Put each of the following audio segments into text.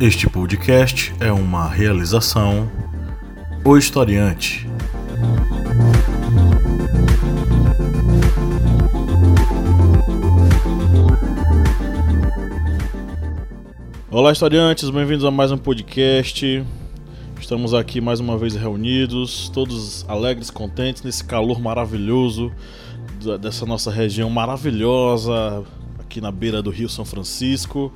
Este podcast é uma realização O Historiante. Olá, historiantes, bem-vindos a mais um podcast. Estamos aqui mais uma vez reunidos, todos alegres, contentes nesse calor maravilhoso dessa nossa região maravilhosa aqui na beira do Rio São Francisco.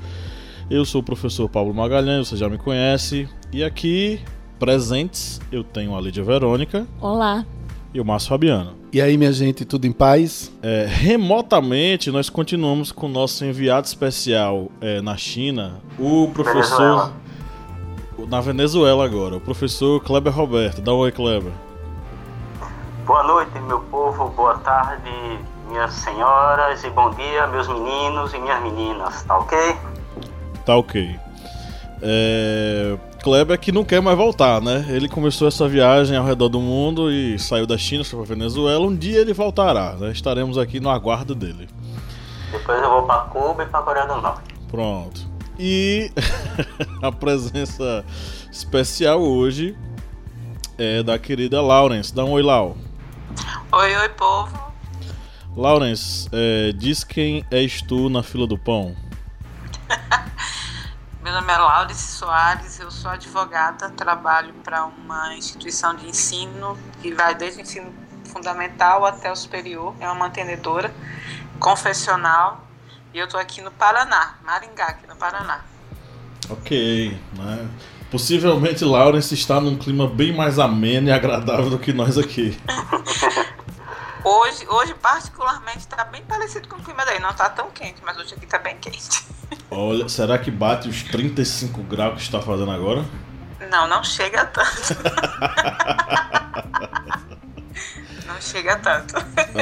Eu sou o professor Pablo Magalhães, você já me conhece. E aqui, presentes, eu tenho a Lídia Verônica. Olá. E o Márcio Fabiano. E aí, minha gente, tudo em paz? É, remotamente, nós continuamos com o nosso enviado especial é, na China, o professor. Venezuela. Na Venezuela agora, o professor Kleber Roberto. Dá um oi, Kleber. Boa noite, meu povo, boa tarde, minhas senhoras, e bom dia, meus meninos e minhas meninas, tá ok? Tá ok. É... Kleber que não quer mais voltar, né? Ele começou essa viagem ao redor do mundo e saiu da China, foi para Venezuela. Um dia ele voltará, né? Estaremos aqui no aguardo dele. Depois eu vou para Cuba e para Coreia do Norte. Pronto. E a presença especial hoje é da querida Lawrence. Dá um oi, Lau. Oi, oi, povo. Lawrence, é, diz quem és tu na fila do pão. Meu nome é Laurice Soares, eu sou advogada, trabalho para uma instituição de ensino que vai desde o ensino fundamental até o superior, é uma mantenedora confessional e eu estou aqui no Paraná, Maringá, aqui no Paraná. Ok, né? Possivelmente Laurence está num clima bem mais ameno e agradável do que nós aqui. hoje, hoje particularmente, está bem parecido com o clima daí. Não está tão quente, mas hoje aqui está bem quente. Olha, será que bate os 35 graus que está fazendo agora? Não, não chega tanto. não chega tanto.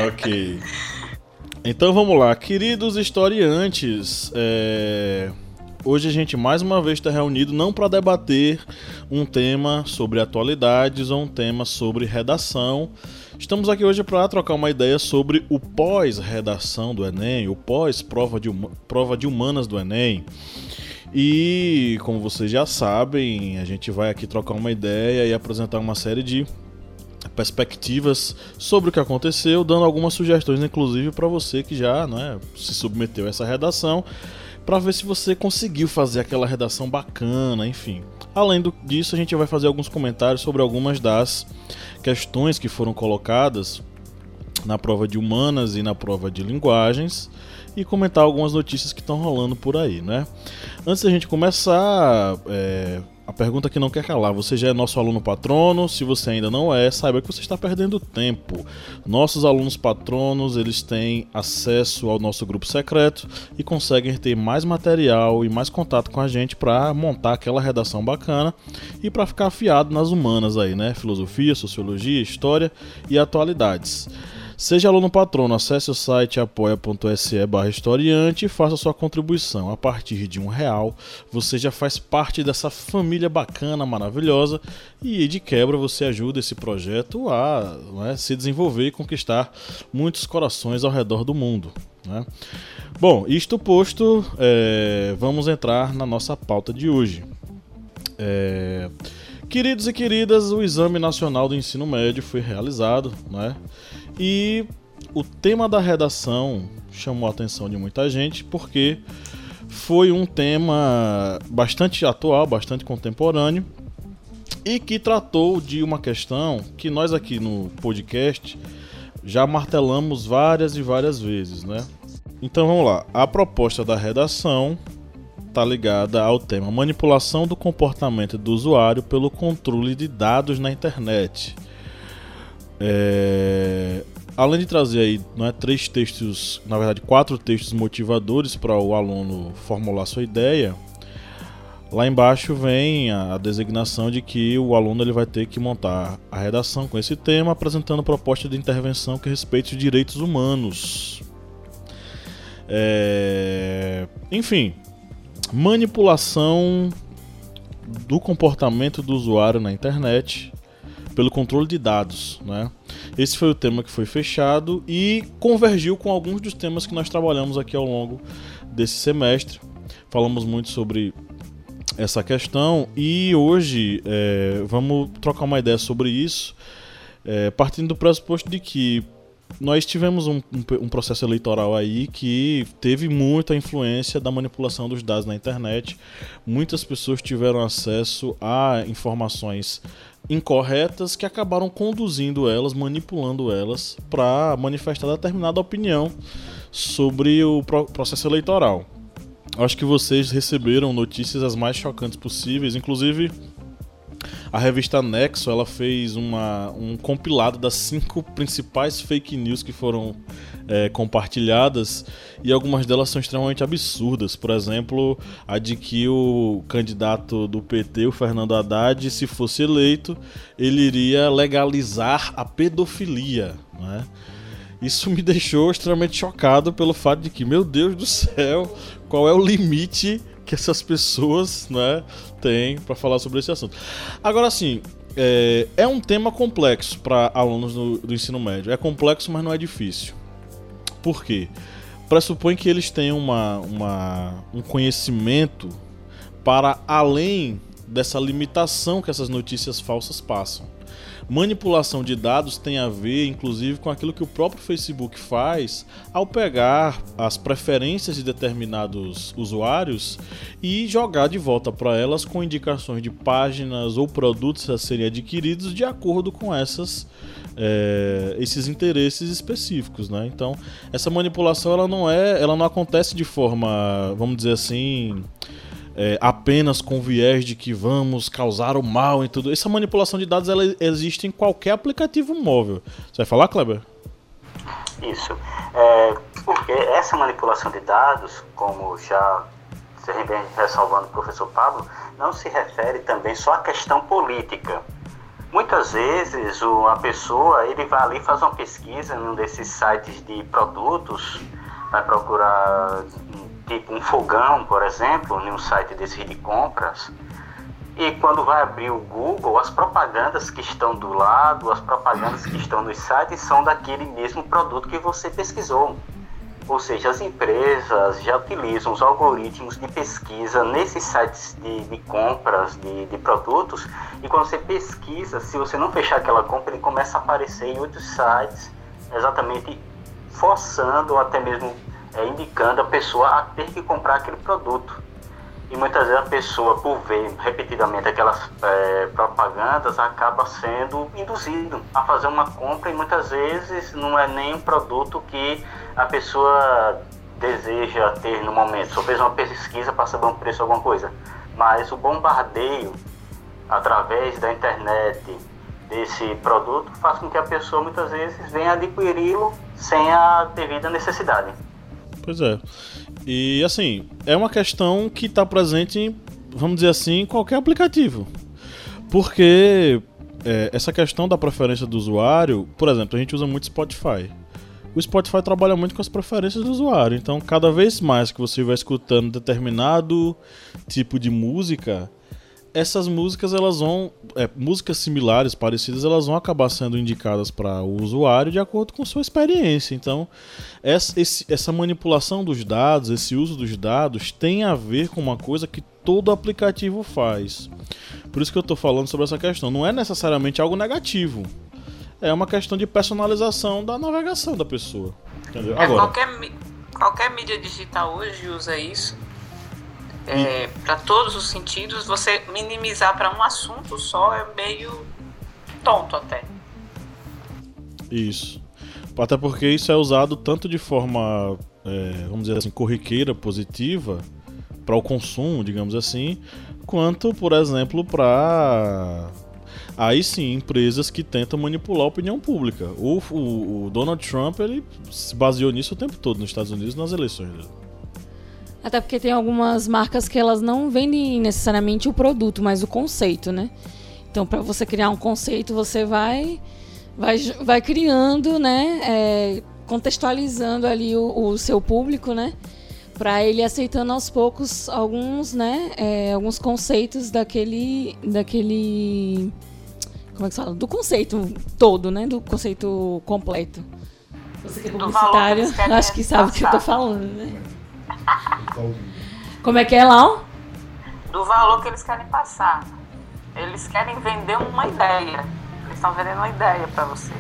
Ok. Então vamos lá, queridos historiantes. É... Hoje a gente mais uma vez está reunido não para debater um tema sobre atualidades ou um tema sobre redação. Estamos aqui hoje para trocar uma ideia sobre o pós-redação do Enem, o pós-prova de, prova de humanas do Enem. E como vocês já sabem, a gente vai aqui trocar uma ideia e apresentar uma série de perspectivas sobre o que aconteceu, dando algumas sugestões, inclusive para você que já né, se submeteu a essa redação para ver se você conseguiu fazer aquela redação bacana, enfim. Além disso, a gente vai fazer alguns comentários sobre algumas das questões que foram colocadas na prova de humanas e na prova de linguagens e comentar algumas notícias que estão rolando por aí, né? Antes da gente começar, é, a pergunta que não quer calar: você já é nosso aluno patrono? Se você ainda não é, saiba que você está perdendo tempo. Nossos alunos patronos eles têm acesso ao nosso grupo secreto e conseguem ter mais material e mais contato com a gente para montar aquela redação bacana e para ficar afiado nas humanas aí, né? Filosofia, sociologia, história e atualidades. Seja aluno patrono, acesse o site apoia.se barra historiante e faça sua contribuição. A partir de um real, você já faz parte dessa família bacana, maravilhosa e de quebra você ajuda esse projeto a né, se desenvolver e conquistar muitos corações ao redor do mundo. Né? Bom, isto posto, é, vamos entrar na nossa pauta de hoje. É, queridos e queridas, o Exame Nacional do Ensino Médio foi realizado, né? E o tema da redação chamou a atenção de muita gente porque foi um tema bastante atual, bastante contemporâneo e que tratou de uma questão que nós aqui no podcast já martelamos várias e várias vezes, né? Então vamos lá. A proposta da redação está ligada ao tema manipulação do comportamento do usuário pelo controle de dados na internet. É... Além de trazer aí é três textos, na verdade quatro textos motivadores para o aluno formular sua ideia, lá embaixo vem a designação de que o aluno ele vai ter que montar a redação com esse tema, apresentando proposta de intervenção que respeite os direitos humanos. É... Enfim, manipulação do comportamento do usuário na internet pelo controle de dados, né? Esse foi o tema que foi fechado e convergiu com alguns dos temas que nós trabalhamos aqui ao longo desse semestre. Falamos muito sobre essa questão e hoje é, vamos trocar uma ideia sobre isso, é, partindo do pressuposto de que nós tivemos um, um, um, processo eleitoral aí que teve muita influência da manipulação dos dados na internet. Muitas pessoas tiveram acesso a informações incorretas que acabaram conduzindo elas, manipulando elas para manifestar determinada opinião sobre o processo eleitoral. Acho que vocês receberam notícias as mais chocantes possíveis, inclusive a revista Nexo ela fez uma, um compilado das cinco principais fake news que foram é, compartilhadas e algumas delas são extremamente absurdas. Por exemplo, a de que o candidato do PT, o Fernando Haddad, se fosse eleito, ele iria legalizar a pedofilia. Né? Isso me deixou extremamente chocado pelo fato de que, meu Deus do céu, qual é o limite que essas pessoas né, têm para falar sobre esse assunto. Agora, sim, é, é um tema complexo para alunos do, do, ensino médio. É complexo, mas não é difícil. Por quê? Pressupõe que eles têm uma, uma, um conhecimento para além dessa limitação que essas notícias falsas passam. Manipulação de dados tem a ver, inclusive, com aquilo que o próprio Facebook faz ao pegar as preferências de determinados usuários e jogar de volta para elas com indicações de páginas ou produtos a serem adquiridos de acordo com essas é, esses interesses específicos, né? Então, essa manipulação ela não é, ela não acontece de forma, vamos dizer assim, é, apenas com viés de que vamos causar o mal em tudo. Essa manipulação de dados ela existe em qualquer aplicativo móvel. Você vai falar, Kleber? Isso. É, porque essa manipulação de dados, como já vem ressalvando o professor Pablo, não se refere também só à questão política. Muitas vezes uma pessoa ele vai ali faz uma pesquisa num desses sites de produtos, vai procurar tipo um fogão, por exemplo, em um site desse de compras, e quando vai abrir o Google, as propagandas que estão do lado, as propagandas que estão nos sites são daquele mesmo produto que você pesquisou. Ou seja, as empresas já utilizam os algoritmos de pesquisa nesses sites de, de compras de, de, produtos e quando você pesquisa, se você não fechar aquela compra, ele começa a aparecer em outros sites, exatamente forçando ou até mesmo é, indicando a pessoa a ter que comprar aquele produto. E muitas vezes a pessoa, por ver repetidamente aquelas é, propagandas, acaba sendo induzido a fazer uma compra e muitas vezes não é nem um produto que a pessoa deseja ter no momento. Só fez uma pesquisa para saber um preço alguma coisa. Mas o bombardeio através da internet desse produto faz com que a pessoa muitas vezes venha adquiri-lo sem a devida necessidade. Pois é. E assim, é uma questão que está presente em, vamos dizer assim, em qualquer aplicativo. Porque é, essa questão da preferência do usuário, por exemplo, a gente usa muito Spotify. O Spotify trabalha muito com as preferências do usuário. Então, cada vez mais que você vai escutando determinado tipo de música, essas músicas elas vão é, músicas similares parecidas elas vão acabar sendo indicadas para o usuário de acordo com sua experiência. Então essa, esse, essa manipulação dos dados esse uso dos dados tem a ver com uma coisa que todo aplicativo faz. Por isso que eu estou falando sobre essa questão. Não é necessariamente algo negativo. É uma questão de personalização da navegação da pessoa. Entendeu? É, Agora, qualquer, qualquer mídia digital hoje usa isso é, para todos os sentidos, você minimizar para um assunto só é meio tonto até. Isso. Até porque isso é usado tanto de forma, é, vamos dizer assim, corriqueira, positiva, para o consumo, digamos assim, quanto, por exemplo, para aí sim empresas que tentam manipular a opinião pública. O, o, o Donald Trump ele se baseou nisso o tempo todo nos Estados Unidos nas eleições dele. Até porque tem algumas marcas que elas não vendem necessariamente o produto, mas o conceito, né? Então, para você criar um conceito, você vai vai, vai criando, né? É, contextualizando ali o, o, seu público, né? Para ele aceitando aos poucos alguns, né? É, alguns conceitos daquele, daquele, como é que se fala? Do conceito todo, né? Do conceito completo. Você que é publicitário, acho que sabe o que eu tô falando, né? Como é que é, Lau? Do do valor que eles querem passar. Eles querem vender uma ideia. Eles estão vendendo uma ideia para você.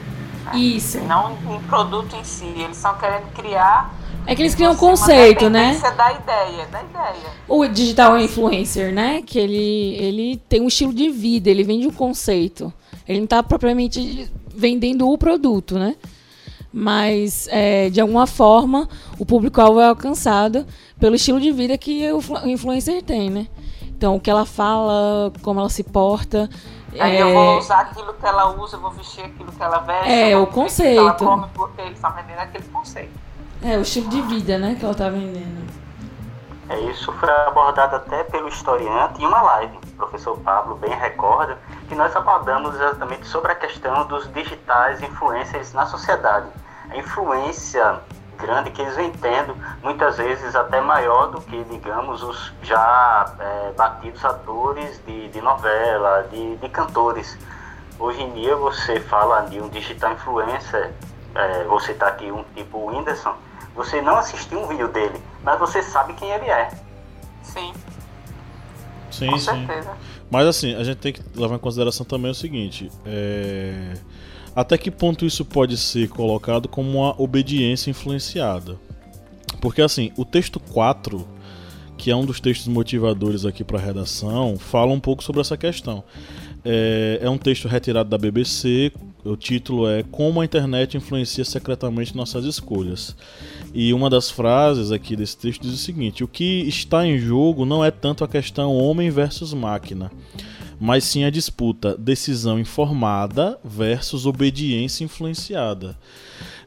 Né? Isso. Não em produto em si. Eles estão querendo criar. É que eles criam um conceito, né? da ideia, da ideia. O digital influencer, né? Que ele, ele tem um estilo de vida, ele vende um conceito. Ele não está propriamente vendendo o produto, né? Mas, é, de alguma forma, o público-alvo é alcançado pelo estilo de vida que o influencer tem, né? Então, o que ela fala, como ela se porta. Aí é... eu vou usar aquilo que ela usa, vou vestir aquilo que ela veste. É, o conceito. Ela come porque eles estão vendendo aquele conceito. É, o estilo de vida, né, que ela está vendendo. É, isso foi abordado até pelo historiante em uma live. O professor Pablo bem recorda que nós abordamos exatamente sobre a questão dos digitais influencers na sociedade. A influência grande que eles vêm tendo, muitas vezes até maior do que, digamos, os já é, batidos atores de, de novela, de, de, cantores. Hoje em dia você fala de um digital influencer, é, vou citar aqui um tipo Whindersson, você não assistiu um vídeo dele, mas você sabe quem ele é. Sim. Sim, Com sim. Certeza. Mas assim, a gente tem que levar em consideração também o seguinte: é... até que ponto isso pode ser colocado como uma obediência influenciada? Porque assim, o texto 4, que é um dos textos motivadores aqui para a redação, fala um pouco sobre essa questão. É, é um texto retirado da BBC, o título é Como a internet influencia secretamente nossas escolhas. E uma das frases aqui desse texto diz o seguinte: O que está em jogo não é tanto a questão homem versus máquina, mas sim a disputa decisão informada versus obediência influenciada.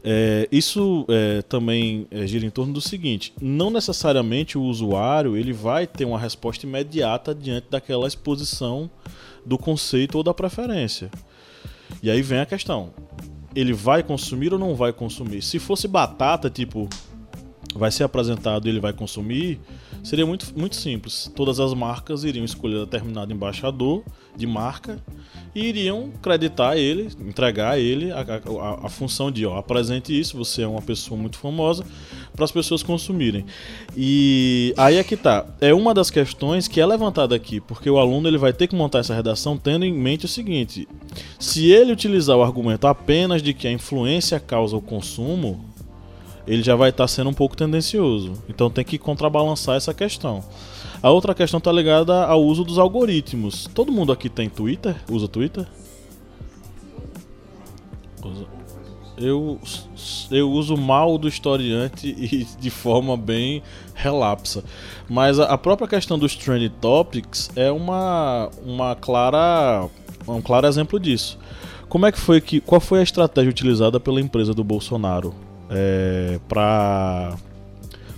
É, isso é, também é, gira em torno do seguinte: não necessariamente o usuário ele vai ter uma resposta imediata diante daquela exposição do conceito ou da preferência. E aí vem a questão: ele vai consumir ou não vai consumir? Se fosse batata, tipo, vai ser apresentado ele vai consumir, seria muito, muito simples. Todas as marcas iriam escolher determinado embaixador de marca e iriam creditar ele, entregar a ele a, a, a, função de, ó, apresente isso, você é uma pessoa muito famosa, para as pessoas consumirem. E aí é que tá. É uma das questões que é levantada aqui, porque o aluno ele vai ter que montar essa redação tendo em mente o seguinte: se ele utilizar o argumento apenas de que a influência causa o consumo, ele já vai estar tá sendo um pouco tendencioso. Então tem que contrabalançar essa questão. A outra questão está ligada ao uso dos algoritmos. Todo mundo aqui tem Twitter? Usa Twitter? Eu, eu uso mal do historiante e de forma bem relapsa. Mas a própria questão dos Trend Topics é uma, uma clara, um claro exemplo disso. Como é que foi que. Qual foi a estratégia utilizada pela empresa do Bolsonaro é, para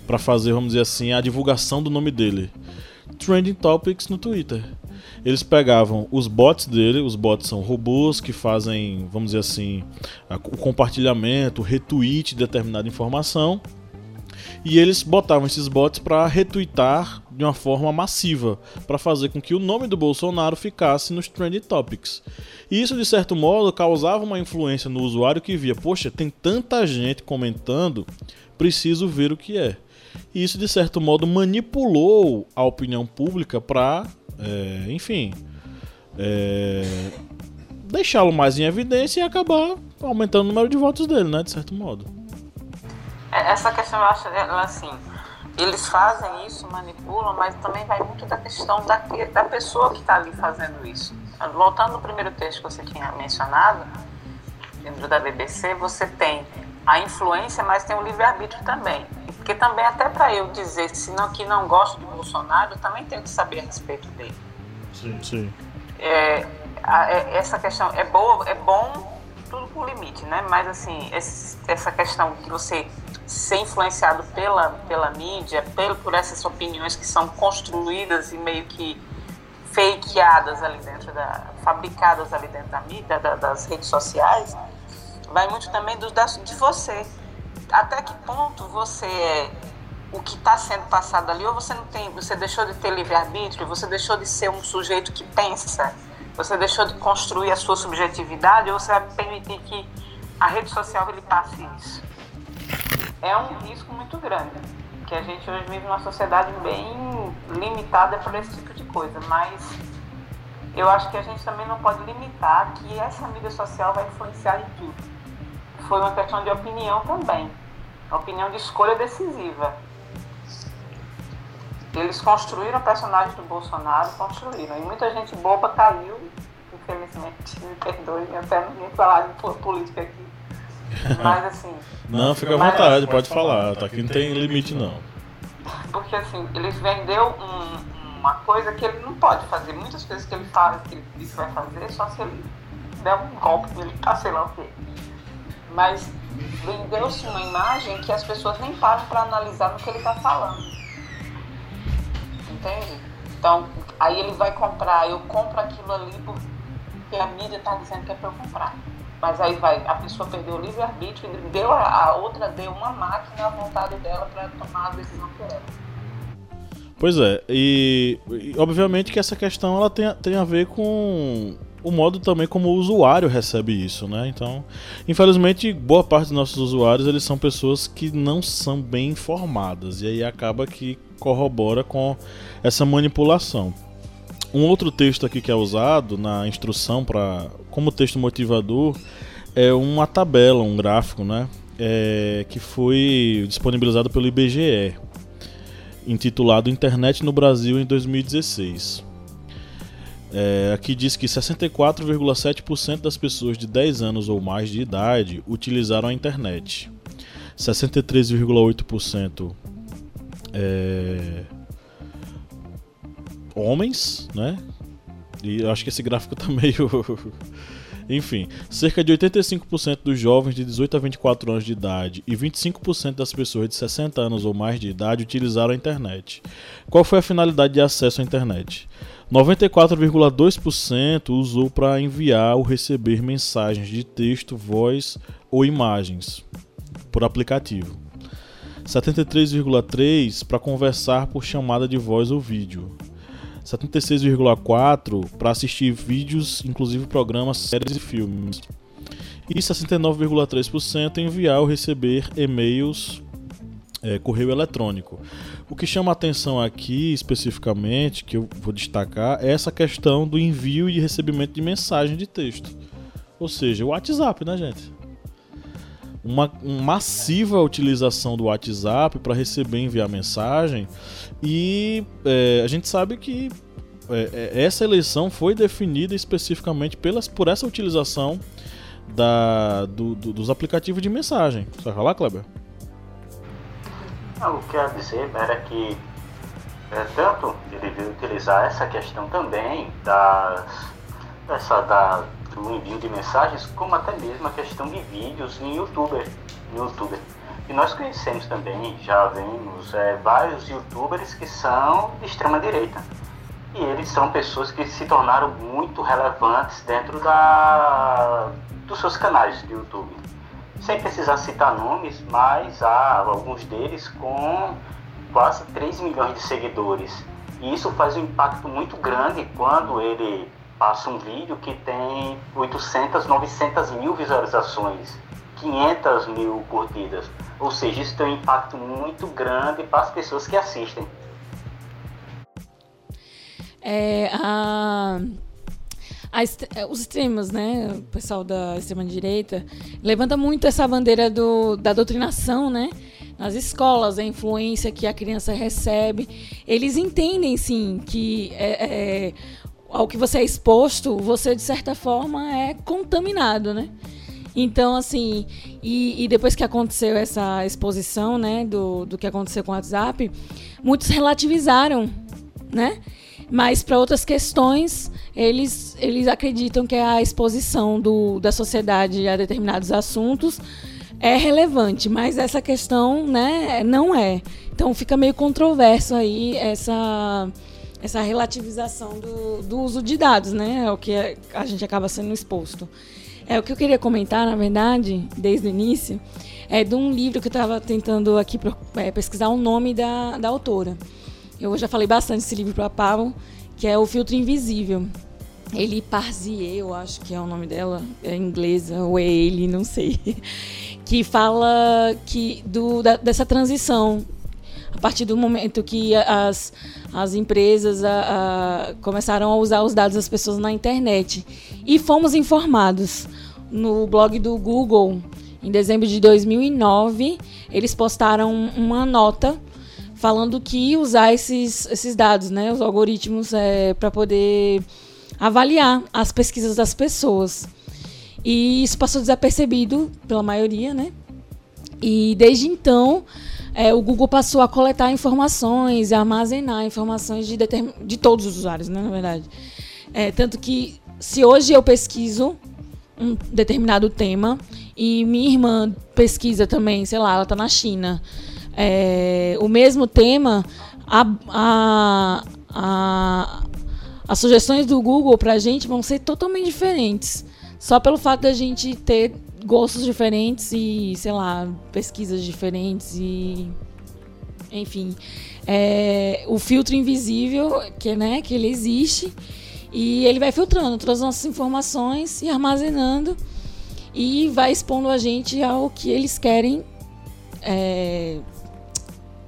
para fazer, vamos dizer assim, a divulgação do nome dele. Trending Topics no Twitter. Eles pegavam os bots dele, os bots são robôs que fazem, vamos dizer assim, o compartilhamento, o retweet de determinada informação. E eles botavam esses bots para retweetar de uma forma massiva, para fazer com que o nome do Bolsonaro ficasse nos Trending Topics. E isso, de certo modo, causava uma influência no usuário que via: poxa, tem tanta gente comentando, preciso ver o que é. E isso, de certo modo, manipulou a opinião pública para, é, enfim, é, deixá-lo mais em evidência e acabar aumentando o número de votos dele, né? De certo modo. É, essa questão, eu acho, assim, eles fazem isso, manipulam, mas também vai muito da questão da, da pessoa que está ali fazendo isso. Voltando no primeiro texto que você tinha mencionado, dentro da BBC, você tem a influência, mas tem o livre-arbítrio também. Porque também, até para eu dizer se não, que não gosto do Bolsonaro, eu também tenho que saber a respeito dele. Sim, sim. É, a, é, essa questão é boa, é bom tudo com limite, né? Mas assim, esse, essa questão de você ser influenciado pela, pela mídia, pelo, por essas opiniões que são construídas e meio que fakeadas ali dentro da. fabricadas ali dentro da mídia, da, das redes sociais, vai muito também do, da, de você. Até que ponto você é o que está sendo passado ali, ou você não tem, você deixou de ter livre-arbítrio, você deixou de ser um sujeito que pensa, você deixou de construir a sua subjetividade, ou você vai permitir que a rede social ele passe isso. É um risco muito grande que a gente hoje vive numa sociedade bem limitada por esse tipo de coisa, mas eu acho que a gente também não pode limitar que essa mídia social vai influenciar em tudo. Foi uma questão de opinião também, opinião de escolha decisiva. Eles construíram personagens do Bolsonaro, construíram, e muita gente boba caiu, infelizmente, me perdoem, até não falar de política aqui. Mas assim. Não, fica à vontade, pode falar, tá aqui não tem limite não. Porque assim, eles vendeu um, uma coisa que ele não pode fazer. Muitas coisas que ele fala, que ele diz que vai fazer, só se ele der um golpe nele, tá, sei lá o quê. Mas vendeu-se uma imagem que as pessoas nem param para analisar no que ele está falando. Entende? Então, aí ele vai comprar, eu compro aquilo ali porque a mídia está dizendo que é para eu comprar. Mas aí vai, a pessoa perdeu o livre-arbítrio, deu a, a outra deu uma máquina à vontade dela para tomar a decisão por ela. Pois é, e, e, obviamente que essa questão ela tem, tem a ver com o modo também como o usuário recebe isso, né? Então, infelizmente, boa parte dos nossos usuários eles são pessoas que não são bem informadas e aí acaba que corrobora com essa manipulação. Um outro texto aqui que é usado na instrução para como texto motivador é uma tabela, um gráfico, né? É, que foi disponibilizado pelo IBGE intitulado Internet no Brasil em 2016. É, aqui diz que 64,7% das pessoas de 10 anos ou mais de idade utilizaram a internet. 63,8% é, homens, né? E eu acho que esse gráfico tá meio enfim, cerca de 85% dos jovens de 18 a 24 anos de idade e 25% das pessoas de 60 anos ou mais de idade utilizaram a internet. Qual foi a finalidade de acesso à internet? 94,2% usou para enviar ou receber mensagens de texto, voz ou imagens por aplicativo. 73,3% para conversar por chamada de voz ou vídeo. 76,4% para assistir vídeos, inclusive programas, séries e filmes. E 69,3% enviar ou receber e-mails, é, correio eletrônico. O que chama atenção aqui especificamente, que eu vou destacar, é essa questão do envio e recebimento de mensagem de texto. Ou seja, o WhatsApp, né, gente? Uma massiva utilização do WhatsApp para receber e enviar mensagem e é, a gente sabe que é, é, essa eleição foi definida especificamente pelas, por essa utilização da, do, do, dos aplicativos de mensagem. Você vai falar, Kleber? Não, o que eu ia dizer era que é, tanto ele veio utilizar essa questão também das, dessa, da, do envio de mensagens, como até mesmo a questão de vídeos em YouTube. No YouTube. E nós conhecemos também, já vemos é, vários youtubers que são de extrema direita. E eles são pessoas que se tornaram muito relevantes dentro da, dos seus canais de YouTube. Sem precisar citar nomes, mas há alguns deles com quase 3 milhões de seguidores. E isso faz um impacto muito grande quando ele passa um vídeo que tem 800, 900 mil visualizações, 500 mil curtidas. Ou seja, isso tem um impacto muito grande para as pessoas que assistem. É, a, a, é, os extremos, né, o pessoal da extrema direita levanta muito essa bandeira do, da doutrinação, né, nas escolas, a influência que a criança recebe. Eles entendem, sim, que é, é, ao que você é exposto, você de certa forma é contaminado, né? Então, assim, e, e, depois que aconteceu essa exposição, né, do, do que aconteceu com o WhatsApp, muitos relativizaram, né? Mas para outras questões, eles, eles acreditam que a exposição do, da sociedade a determinados assuntos é relevante, mas essa questão, né, não é. Então fica meio controverso aí essa essa relativização do, do uso de dados, né? É o que a gente acaba sendo exposto. É, o que eu queria comentar, na verdade, desde o início, é de um livro que eu estava tentando aqui é, pesquisar o nome da, da autora. Eu já falei bastante desse livro para a Pablo, que é O Filtro Invisível. Ele Parzier, eu acho que é o nome dela, é inglesa, ou é ele, não sei. Que fala que do, da, dessa transição a partir do momento que as, as empresas a, a, começaram a usar os dados das pessoas na internet. E fomos informados no blog do Google, em dezembro de 2009, eles postaram uma nota falando que usar esses, esses dados, né, os algoritmos, é, para poder avaliar as pesquisas das pessoas. E isso passou desapercebido pela maioria, né? E desde então, é, o Google passou a coletar informações e armazenar informações de, de todos os usuários, né, na verdade. É, tanto que, se hoje eu pesquiso um determinado tema e minha irmã pesquisa também, sei lá, ela está na China, é, o mesmo tema, a, a, a, as sugestões do Google para a gente vão ser totalmente diferentes. Só pelo fato da gente ter gostos diferentes e, sei lá, pesquisas diferentes e. Enfim. É, o filtro invisível, que, né, que ele existe, e ele vai filtrando todas as nossas informações e armazenando e vai expondo a gente ao que eles querem. É,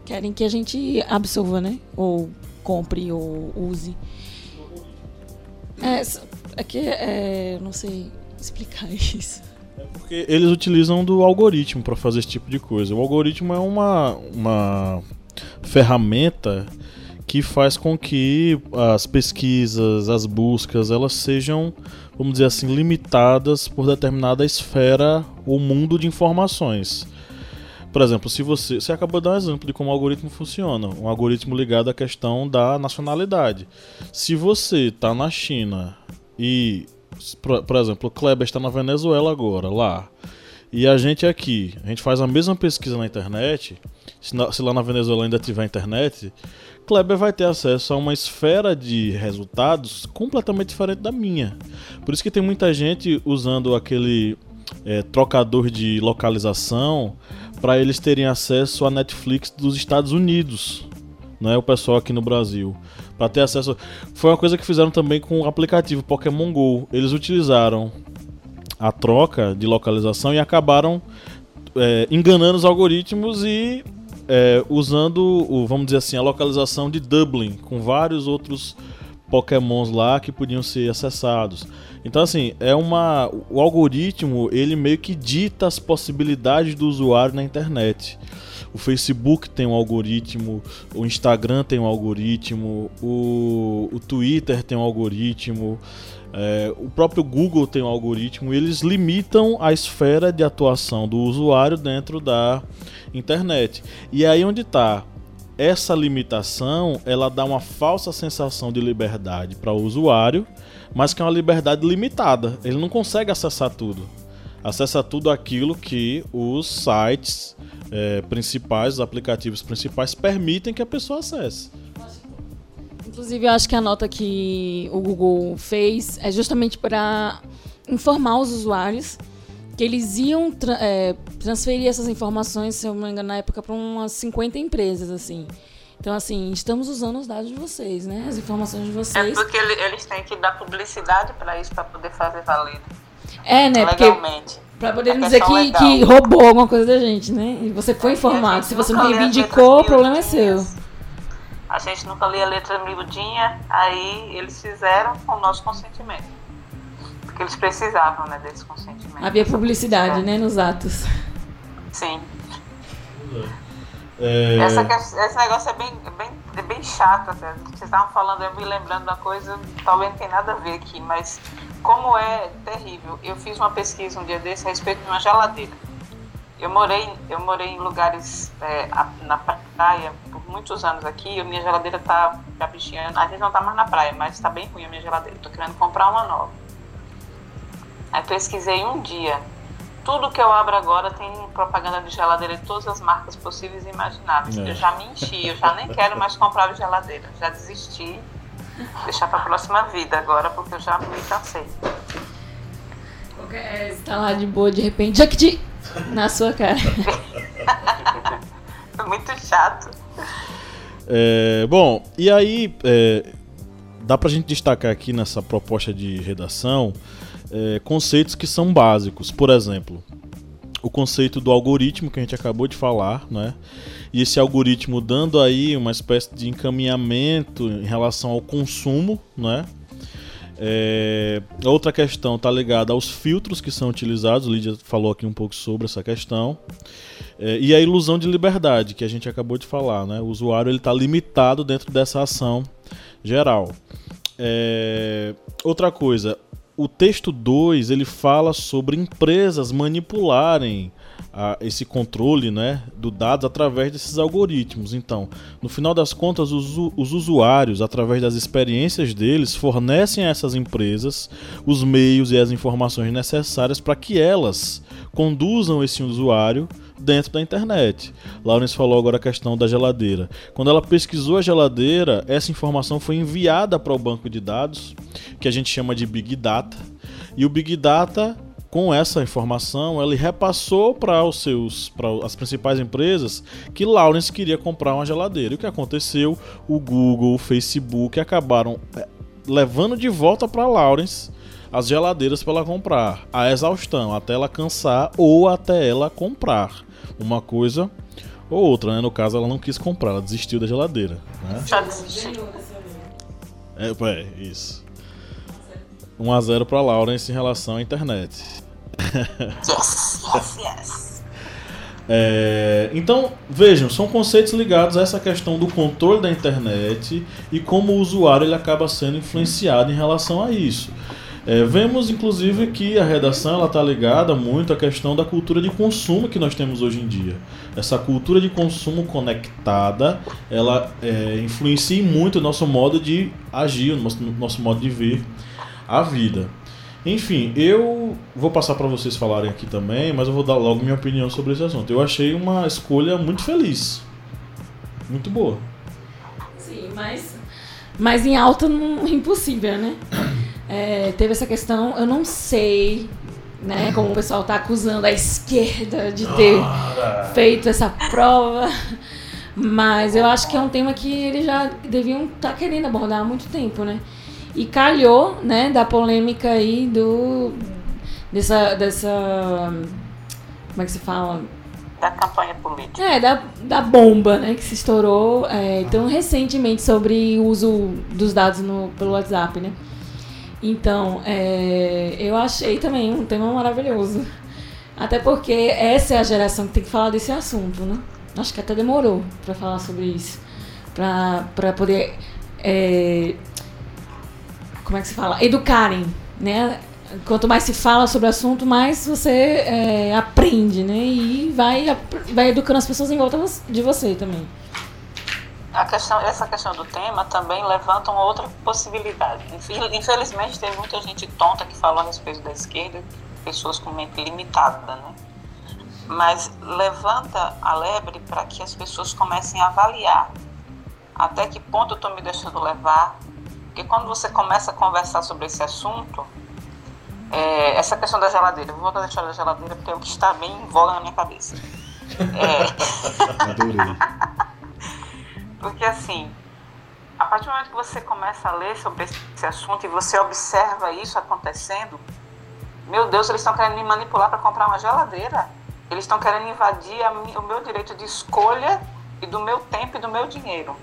querem que a gente absorva, né? Ou compre ou use. É, é que é, não sei explicar isso. É porque eles utilizam do algoritmo para fazer esse tipo de coisa. O algoritmo é uma, uma ferramenta que faz com que as pesquisas, as buscas, elas sejam, vamos dizer assim, limitadas por determinada esfera ou mundo de informações. Por exemplo, se você. Você acabou de dar um exemplo de como o algoritmo funciona. Um algoritmo ligado à questão da nacionalidade. Se você está na China e por, por exemplo, o Kleber está na Venezuela agora, lá. E a gente aqui, a gente faz a mesma pesquisa na internet. Se, na, se lá na Venezuela ainda tiver internet, Kleber vai ter acesso a uma esfera de resultados completamente diferente da minha. Por isso que tem muita gente usando aquele é, trocador de localização para eles terem acesso à Netflix dos Estados Unidos, não é o pessoal aqui no Brasil para ter acesso. Foi uma coisa que fizeram também com o aplicativo Pokémon Go. Eles utilizaram a troca de localização e acabaram é, enganando os algoritmos e é, usando, o, vamos dizer assim, a localização de Dublin com vários outros Pokémons lá que podiam ser acessados. Então assim, é uma o algoritmo, ele meio que dita as possibilidades do usuário na internet. O Facebook tem um algoritmo, o Instagram tem um algoritmo, o, o Twitter tem um algoritmo, é, o próprio Google tem um algoritmo. E eles limitam a esfera de atuação do usuário dentro da internet. E aí onde está? Essa limitação, ela dá uma falsa sensação de liberdade para o usuário, mas que é uma liberdade limitada. Ele não consegue acessar tudo acessa tudo aquilo que os sites é, principais, os aplicativos principais permitem que a pessoa acesse. Inclusive, eu acho que a nota que o Google fez é justamente para informar os usuários que eles iam tra é, transferir essas informações, se eu não me engano, na época, para umas 50 empresas, assim. Então, assim, estamos usando os dados de vocês, né? As informações de vocês. É porque eles têm que dar publicidade para isso, para poder fazer valer. É, né? Legalmente. Porque pra poder dizer que, que roubou alguma coisa da gente, né? E você foi informado. Se você não reivindicou, o problema é seu. A gente nunca lia a letra miudinha, aí eles fizeram com o nosso consentimento. Porque eles precisavam, né, desse consentimento. Havia publicidade, né, nos atos. Sim. É... Essa, esse negócio é bem, bem, é bem chato. Até. Vocês estavam falando, eu me lembrando da coisa, talvez não tenha nada a ver aqui, mas como é terrível. Eu fiz uma pesquisa um dia desse a respeito de uma geladeira. Eu morei, eu morei em lugares é, na praia por muitos anos aqui. A minha geladeira está caprichando. A gente não está mais na praia, mas está bem ruim a minha geladeira. Estou querendo comprar uma nova. Aí pesquisei um dia. Tudo que eu abro agora tem propaganda de geladeira de todas as marcas possíveis e imagináveis. É. Eu já me enchi, eu já nem quero mais comprar geladeira. Já desisti deixar para a próxima vida agora, porque eu já me cansei. É, você tá lá de boa, de repente, já que te... na sua cara. Muito chato. É, bom, e aí é, dá pra gente destacar aqui nessa proposta de redação é, conceitos que são básicos. Por exemplo, o conceito do algoritmo que a gente acabou de falar, né? E esse algoritmo dando aí uma espécie de encaminhamento em relação ao consumo, né? É, outra questão está ligada aos filtros que são utilizados, Lídia falou aqui um pouco sobre essa questão. É, e a ilusão de liberdade, que a gente acabou de falar. Né? O usuário está limitado dentro dessa ação geral. É, outra coisa, o texto 2 ele fala sobre empresas manipularem a, esse controle né, do dados através desses algoritmos. Então, no final das contas, os, os usuários, através das experiências deles, fornecem a essas empresas os meios e as informações necessárias para que elas conduzam esse usuário dentro da internet. Lawrence falou agora a questão da geladeira. Quando ela pesquisou a geladeira, essa informação foi enviada para o banco de dados, que a gente chama de Big Data. E o Big Data com essa informação, ele repassou para os seus para as principais empresas que Lawrence queria comprar uma geladeira. E o que aconteceu? O Google, o Facebook acabaram é, levando de volta para Lawrence as geladeiras para ela comprar, a exaustão, até ela cansar ou até ela comprar uma coisa ou outra, né? No caso, ela não quis comprar, ela desistiu da geladeira. Né? É, é, isso. 1x0 para Lawrence em relação à internet. Yes, yes, yes. É, então, vejam, são conceitos ligados a essa questão do controle da internet e como o usuário ele acaba sendo influenciado em relação a isso. É, vemos inclusive que a redação está ligada muito à questão da cultura de consumo que nós temos hoje em dia. Essa cultura de consumo conectada, ela é, influencia muito o nosso modo de agir, o nosso, nosso modo de ver a vida. Enfim, eu vou passar para vocês falarem aqui também, mas eu vou dar logo minha opinião sobre esse assunto. Eu achei uma escolha muito feliz. Muito boa. Sim, mas, mas em alta não impossível, né? É, teve essa questão, eu não sei né, como o pessoal está acusando a esquerda de ter feito essa prova. Mas eu acho que é um tema que eles já deviam estar tá querendo abordar há muito tempo, né? E calhou, né, da polêmica aí do. dessa. dessa como é que se fala? Da campanha política. É, da, da bomba, né, que se estourou é, tão recentemente sobre o uso dos dados no, pelo WhatsApp, né? Então, é, eu achei também um tema maravilhoso. Até porque essa é a geração que tem que falar desse assunto, né? Acho que até demorou para falar sobre isso. Para poder é, como é que se fala? Educarem, né? Quanto mais se fala sobre o assunto, mais você é, aprende, né? E vai, vai educando as pessoas em volta de você também. A questão, essa questão do tema também levanta uma outra possibilidade. Infelizmente, tem muita gente tonta que fala a respeito da esquerda, pessoas com mente limitada, né? Mas levanta a lebre para que as pessoas comecem a avaliar até que ponto eu estou me deixando levar porque quando você começa a conversar sobre esse assunto, é, essa questão da geladeira, eu vou voltar a história da geladeira porque é o que está bem em voga na minha cabeça. É... Adorei. porque assim, a partir do momento que você começa a ler sobre esse assunto e você observa isso acontecendo, meu Deus, eles estão querendo me manipular para comprar uma geladeira. Eles estão querendo invadir o meu direito de escolha e do meu tempo e do meu dinheiro.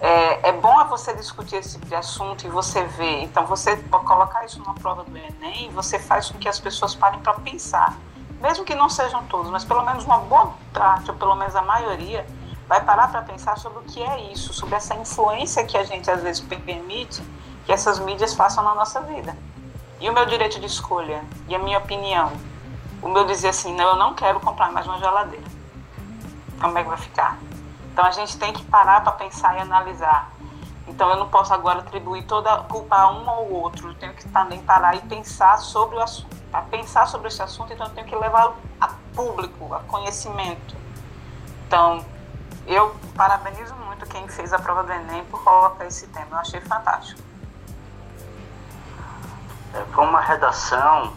É, é bom você discutir esse tipo de assunto e você ver. Então, você colocar isso na prova do Enem você faz com que as pessoas parem para pensar. Mesmo que não sejam todos, mas pelo menos uma boa parte, ou pelo menos a maioria, vai parar para pensar sobre o que é isso, sobre essa influência que a gente às vezes permite que essas mídias façam na nossa vida. E o meu direito de escolha, e a minha opinião, o meu dizer assim, não, eu não quero comprar mais uma geladeira. Como é que vai ficar? Então a gente tem que parar para pensar e analisar. Então eu não posso agora atribuir toda a culpa a um ou outro. Eu tenho que também parar e pensar sobre o assunto. Para pensar sobre esse assunto, então eu tenho que levá-lo a público, a conhecimento. Então eu parabenizo muito quem fez a prova do Enem por colocar esse tema. Eu achei fantástico. É, foi uma redação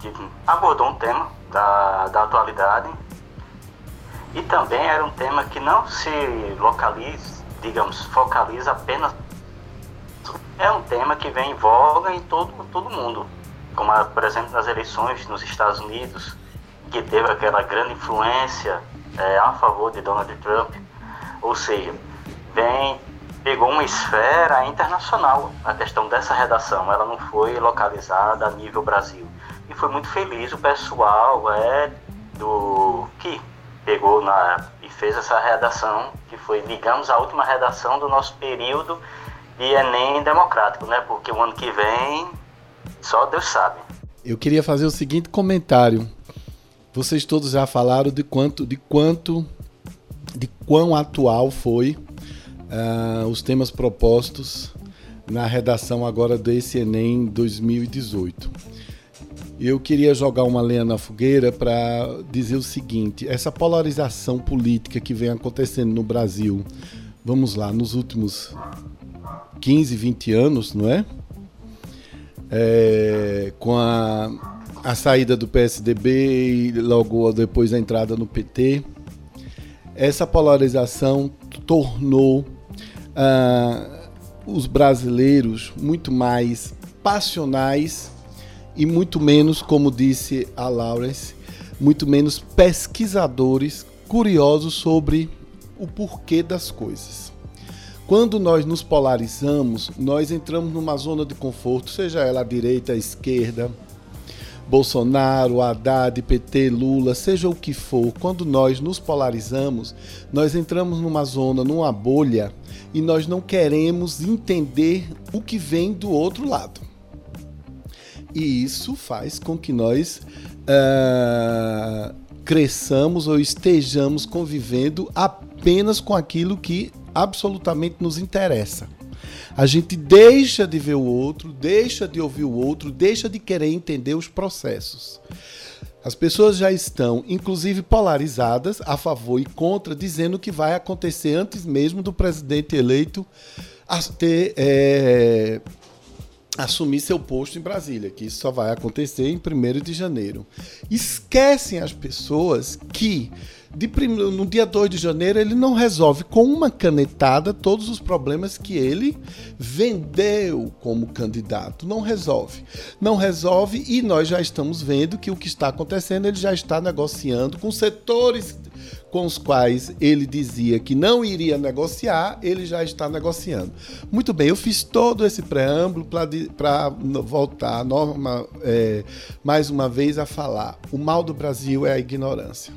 que abordou um tema da, da atualidade e também era um tema que não se localiza, digamos, focaliza apenas. É um tema que vem em voga em todo, todo mundo, como por exemplo nas eleições nos Estados Unidos, que teve aquela grande influência é, a favor de Donald Trump, ou seja, vem pegou uma esfera internacional a questão dessa redação, ela não foi localizada a nível Brasil. E foi muito feliz o pessoal é, do que pegou na, e fez essa redação, que foi, digamos, a última redação do nosso período de Enem democrático, né? Porque o ano que vem só Deus sabe. Eu queria fazer o seguinte comentário. Vocês todos já falaram de quanto, de quanto, de quão atual foi uh, os temas propostos na redação agora desse Enem 2018. Eu queria jogar uma lenha na fogueira para dizer o seguinte: essa polarização política que vem acontecendo no Brasil, vamos lá, nos últimos 15, 20 anos, não é? é com a, a saída do PSDB e logo depois a entrada no PT, essa polarização tornou uh, os brasileiros muito mais passionais e muito menos, como disse a Lawrence, muito menos pesquisadores curiosos sobre o porquê das coisas. Quando nós nos polarizamos, nós entramos numa zona de conforto, seja ela a direita, a esquerda, Bolsonaro, Haddad, PT, Lula, seja o que for, quando nós nos polarizamos, nós entramos numa zona, numa bolha, e nós não queremos entender o que vem do outro lado. E isso faz com que nós uh, cresçamos ou estejamos convivendo apenas com aquilo que absolutamente nos interessa. A gente deixa de ver o outro, deixa de ouvir o outro, deixa de querer entender os processos. As pessoas já estão, inclusive, polarizadas a favor e contra, dizendo que vai acontecer antes mesmo do presidente eleito ter, é, assumir seu posto em Brasília, que isso só vai acontecer em 1 de janeiro. Esquecem as pessoas que prim... no dia 2 de janeiro ele não resolve com uma canetada todos os problemas que ele vendeu como candidato. Não resolve. Não resolve e nós já estamos vendo que o que está acontecendo, ele já está negociando com setores com os quais ele dizia que não iria negociar, ele já está negociando. Muito bem, eu fiz todo esse preâmbulo para voltar norma, é, mais uma vez a falar. O mal do Brasil é a ignorância.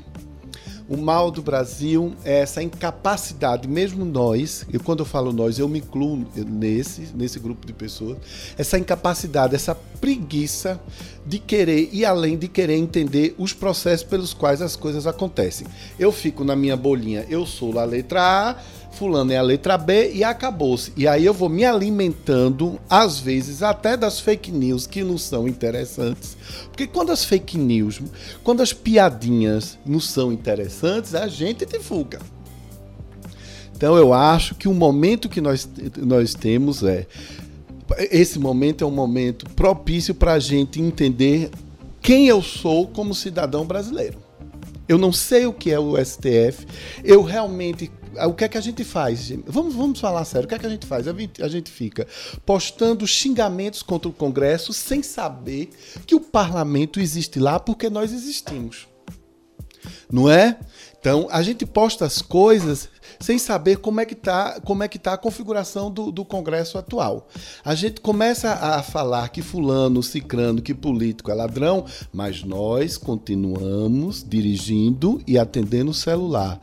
O mal do Brasil é essa incapacidade, mesmo nós, e quando eu falo nós, eu me incluo nesse, nesse grupo de pessoas, essa incapacidade, essa preguiça de querer e além de querer entender os processos pelos quais as coisas acontecem. Eu fico na minha bolinha, eu sou a letra A, fulano é a letra B e acabou-se. E aí eu vou me alimentando, às vezes, até das fake news que não são interessantes. Porque quando as fake news, quando as piadinhas não são interessantes, a gente divulga. Então eu acho que o momento que nós, nós temos é. Esse momento é um momento propício para a gente entender quem eu sou como cidadão brasileiro. Eu não sei o que é o STF. Eu realmente o que é que a gente faz? Vamos, vamos falar sério. O que é que a gente faz? A gente fica postando xingamentos contra o Congresso sem saber que o parlamento existe lá porque nós existimos. Não é? Então, a gente posta as coisas sem saber como é que está é que tá a configuração do, do Congresso atual. A gente começa a falar que fulano, cicrano, que político é ladrão, mas nós continuamos dirigindo e atendendo o celular.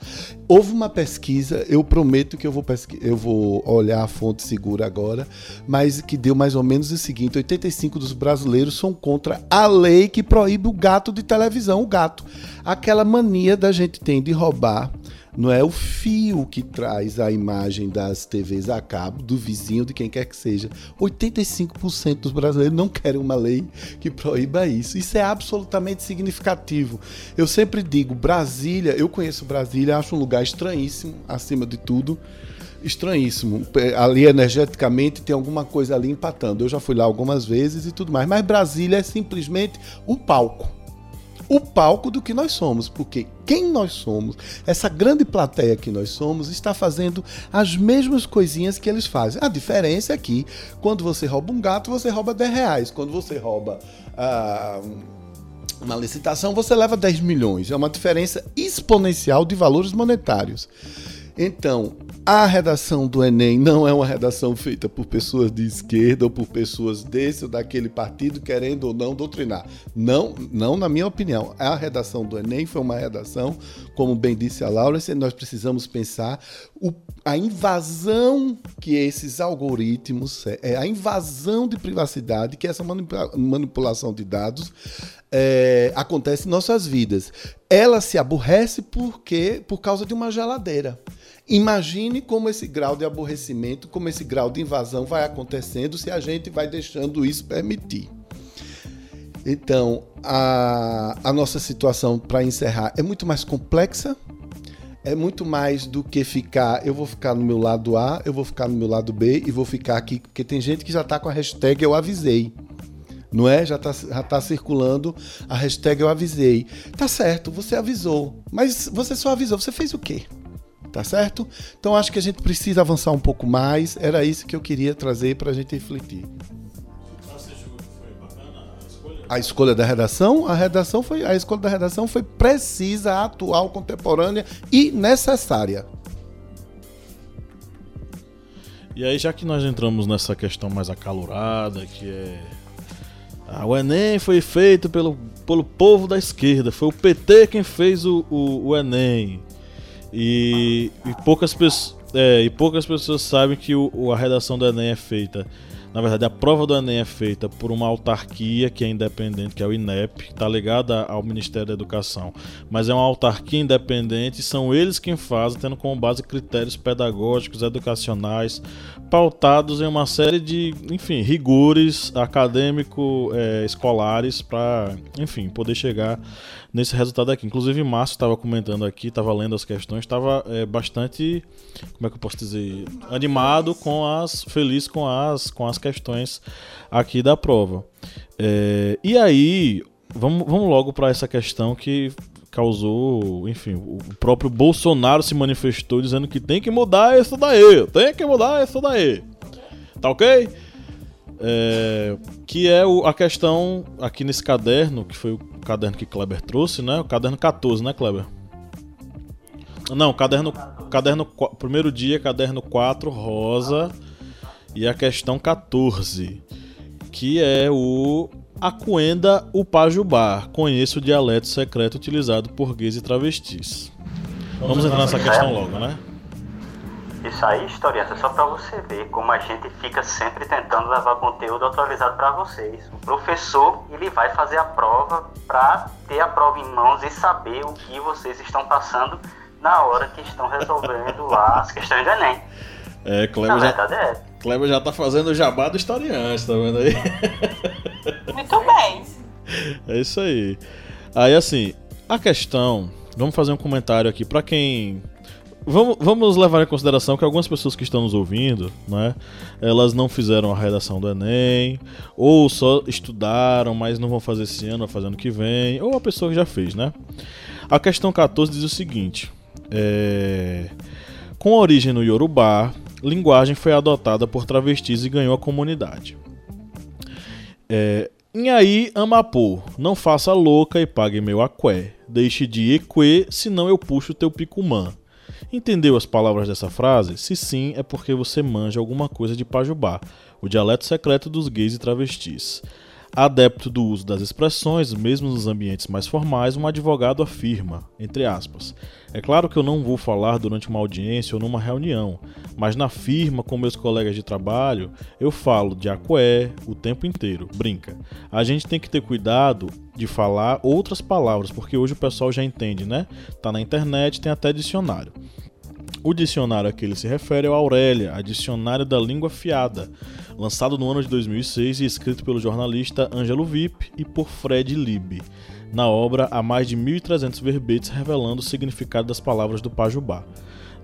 Houve uma pesquisa, eu prometo que eu vou, eu vou olhar a fonte segura agora, mas que deu mais ou menos o seguinte: 85 dos brasileiros são contra a lei que proíbe o gato de televisão, o gato. Aquela mania da gente tem de roubar não é o fio que traz a imagem das TVs a cabo, do vizinho, de quem quer que seja. 85% dos brasileiros não querem uma lei que proíba isso. Isso é absolutamente significativo. Eu sempre digo, Brasília, eu conheço Brasília, acho um lugar estranhíssimo, acima de tudo estranhíssimo. Ali energeticamente tem alguma coisa ali empatando. Eu já fui lá algumas vezes e tudo mais, mas Brasília é simplesmente o palco o palco do que nós somos, porque quem nós somos, essa grande plateia que nós somos, está fazendo as mesmas coisinhas que eles fazem. A diferença é que quando você rouba um gato, você rouba 10 reais. Quando você rouba. Ah, uma licitação, você leva 10 milhões. É uma diferença exponencial de valores monetários. Então, a redação do Enem não é uma redação feita por pessoas de esquerda ou por pessoas desse ou daquele partido querendo ou não doutrinar. Não, não na minha opinião. A redação do Enem foi uma redação, como bem disse a Laura, nós precisamos pensar o, a invasão que esses algoritmos, é, é a invasão de privacidade que essa manipulação de dados é, acontece em nossas vidas. Ela se aborrece porque por causa de uma geladeira. Imagine como esse grau de aborrecimento, como esse grau de invasão vai acontecendo se a gente vai deixando isso permitir. Então, a, a nossa situação, para encerrar, é muito mais complexa, é muito mais do que ficar, eu vou ficar no meu lado A, eu vou ficar no meu lado B e vou ficar aqui, porque tem gente que já está com a hashtag eu avisei. Não é? Já está já tá circulando a hashtag eu avisei. Tá certo, você avisou. Mas você só avisou, você fez o quê? Tá certo? Então acho que a gente precisa avançar um pouco mais. Era isso que eu queria trazer para a gente refletir. A escolha da redação, a redação foi a escolha da redação foi precisa, atual, contemporânea e necessária. E aí, já que nós entramos nessa questão mais acalorada, que é. Ah, o Enem foi feito pelo, pelo povo da esquerda, foi o PT quem fez o, o, o Enem. E, e poucas, é, e poucas pessoas sabem que o, a redação do Enem é feita. Na verdade, a prova do Enem é feita por uma autarquia que é independente, que é o INEP, está ligada ao Ministério da Educação. Mas é uma autarquia independente e são eles quem fazem, tendo como base critérios pedagógicos, educacionais, pautados em uma série de, enfim, rigores acadêmico-escolares é, para, enfim, poder chegar nesse resultado aqui. Inclusive, Márcio estava comentando aqui, estava lendo as questões, estava é, bastante, como é que eu posso dizer, animado com as, feliz com as, com as questões aqui da prova. É, e aí, vamos, vamos logo para essa questão que causou, enfim, o próprio Bolsonaro se manifestou dizendo que tem que mudar isso daí, tem que mudar isso daí. Tá ok? É, que é o, a questão aqui nesse caderno, que foi o caderno que Kleber trouxe, né? O caderno 14, né, Kleber? Não, caderno, caderno primeiro dia, caderno 4, rosa, e a questão 14, que é o Acuenda Upajubá. Conheço o dialeto secreto utilizado por gays e travestis. Vamos entrar nessa questão logo, né? Isso aí, historiante, é só para você ver como a gente fica sempre tentando levar conteúdo atualizado para vocês. O professor, ele vai fazer a prova para ter a prova em mãos e saber o que vocês estão passando na hora que estão resolvendo lá as questões do Enem. É, Kleber já, é. Kleber já tá fazendo o jabá do historiante, tá vendo aí? Muito bem. É isso aí. Aí, assim, a questão... Vamos fazer um comentário aqui para quem Vamos, vamos levar em consideração que algumas pessoas que estão nos ouvindo, né, elas não fizeram a redação do Enem, ou só estudaram, mas não vão fazer esse ano, fazer ano que vem, ou a pessoa que já fez, né? A questão 14 diz o seguinte: é... com origem no Yorubá, linguagem foi adotada por travestis e ganhou a comunidade. É... Inhaí Amapô, não faça louca e pague meu aqué. Deixe de eque, senão eu puxo teu picumã. Entendeu as palavras dessa frase? Se sim, é porque você manja alguma coisa de Pajubá, o dialeto secreto dos gays e travestis. Adepto do uso das expressões, mesmo nos ambientes mais formais, um advogado afirma, entre aspas, é claro que eu não vou falar durante uma audiência ou numa reunião, mas na firma com meus colegas de trabalho, eu falo de aqué o tempo inteiro, brinca. A gente tem que ter cuidado de falar outras palavras, porque hoje o pessoal já entende, né? Tá na internet, tem até dicionário. O dicionário a que ele se refere é o Aurélia, a Dicionário da Língua Fiada, lançado no ano de 2006 e escrito pelo jornalista Ângelo Vip e por Fred Lib. Na obra há mais de 1.300 verbetes revelando o significado das palavras do Pajubá.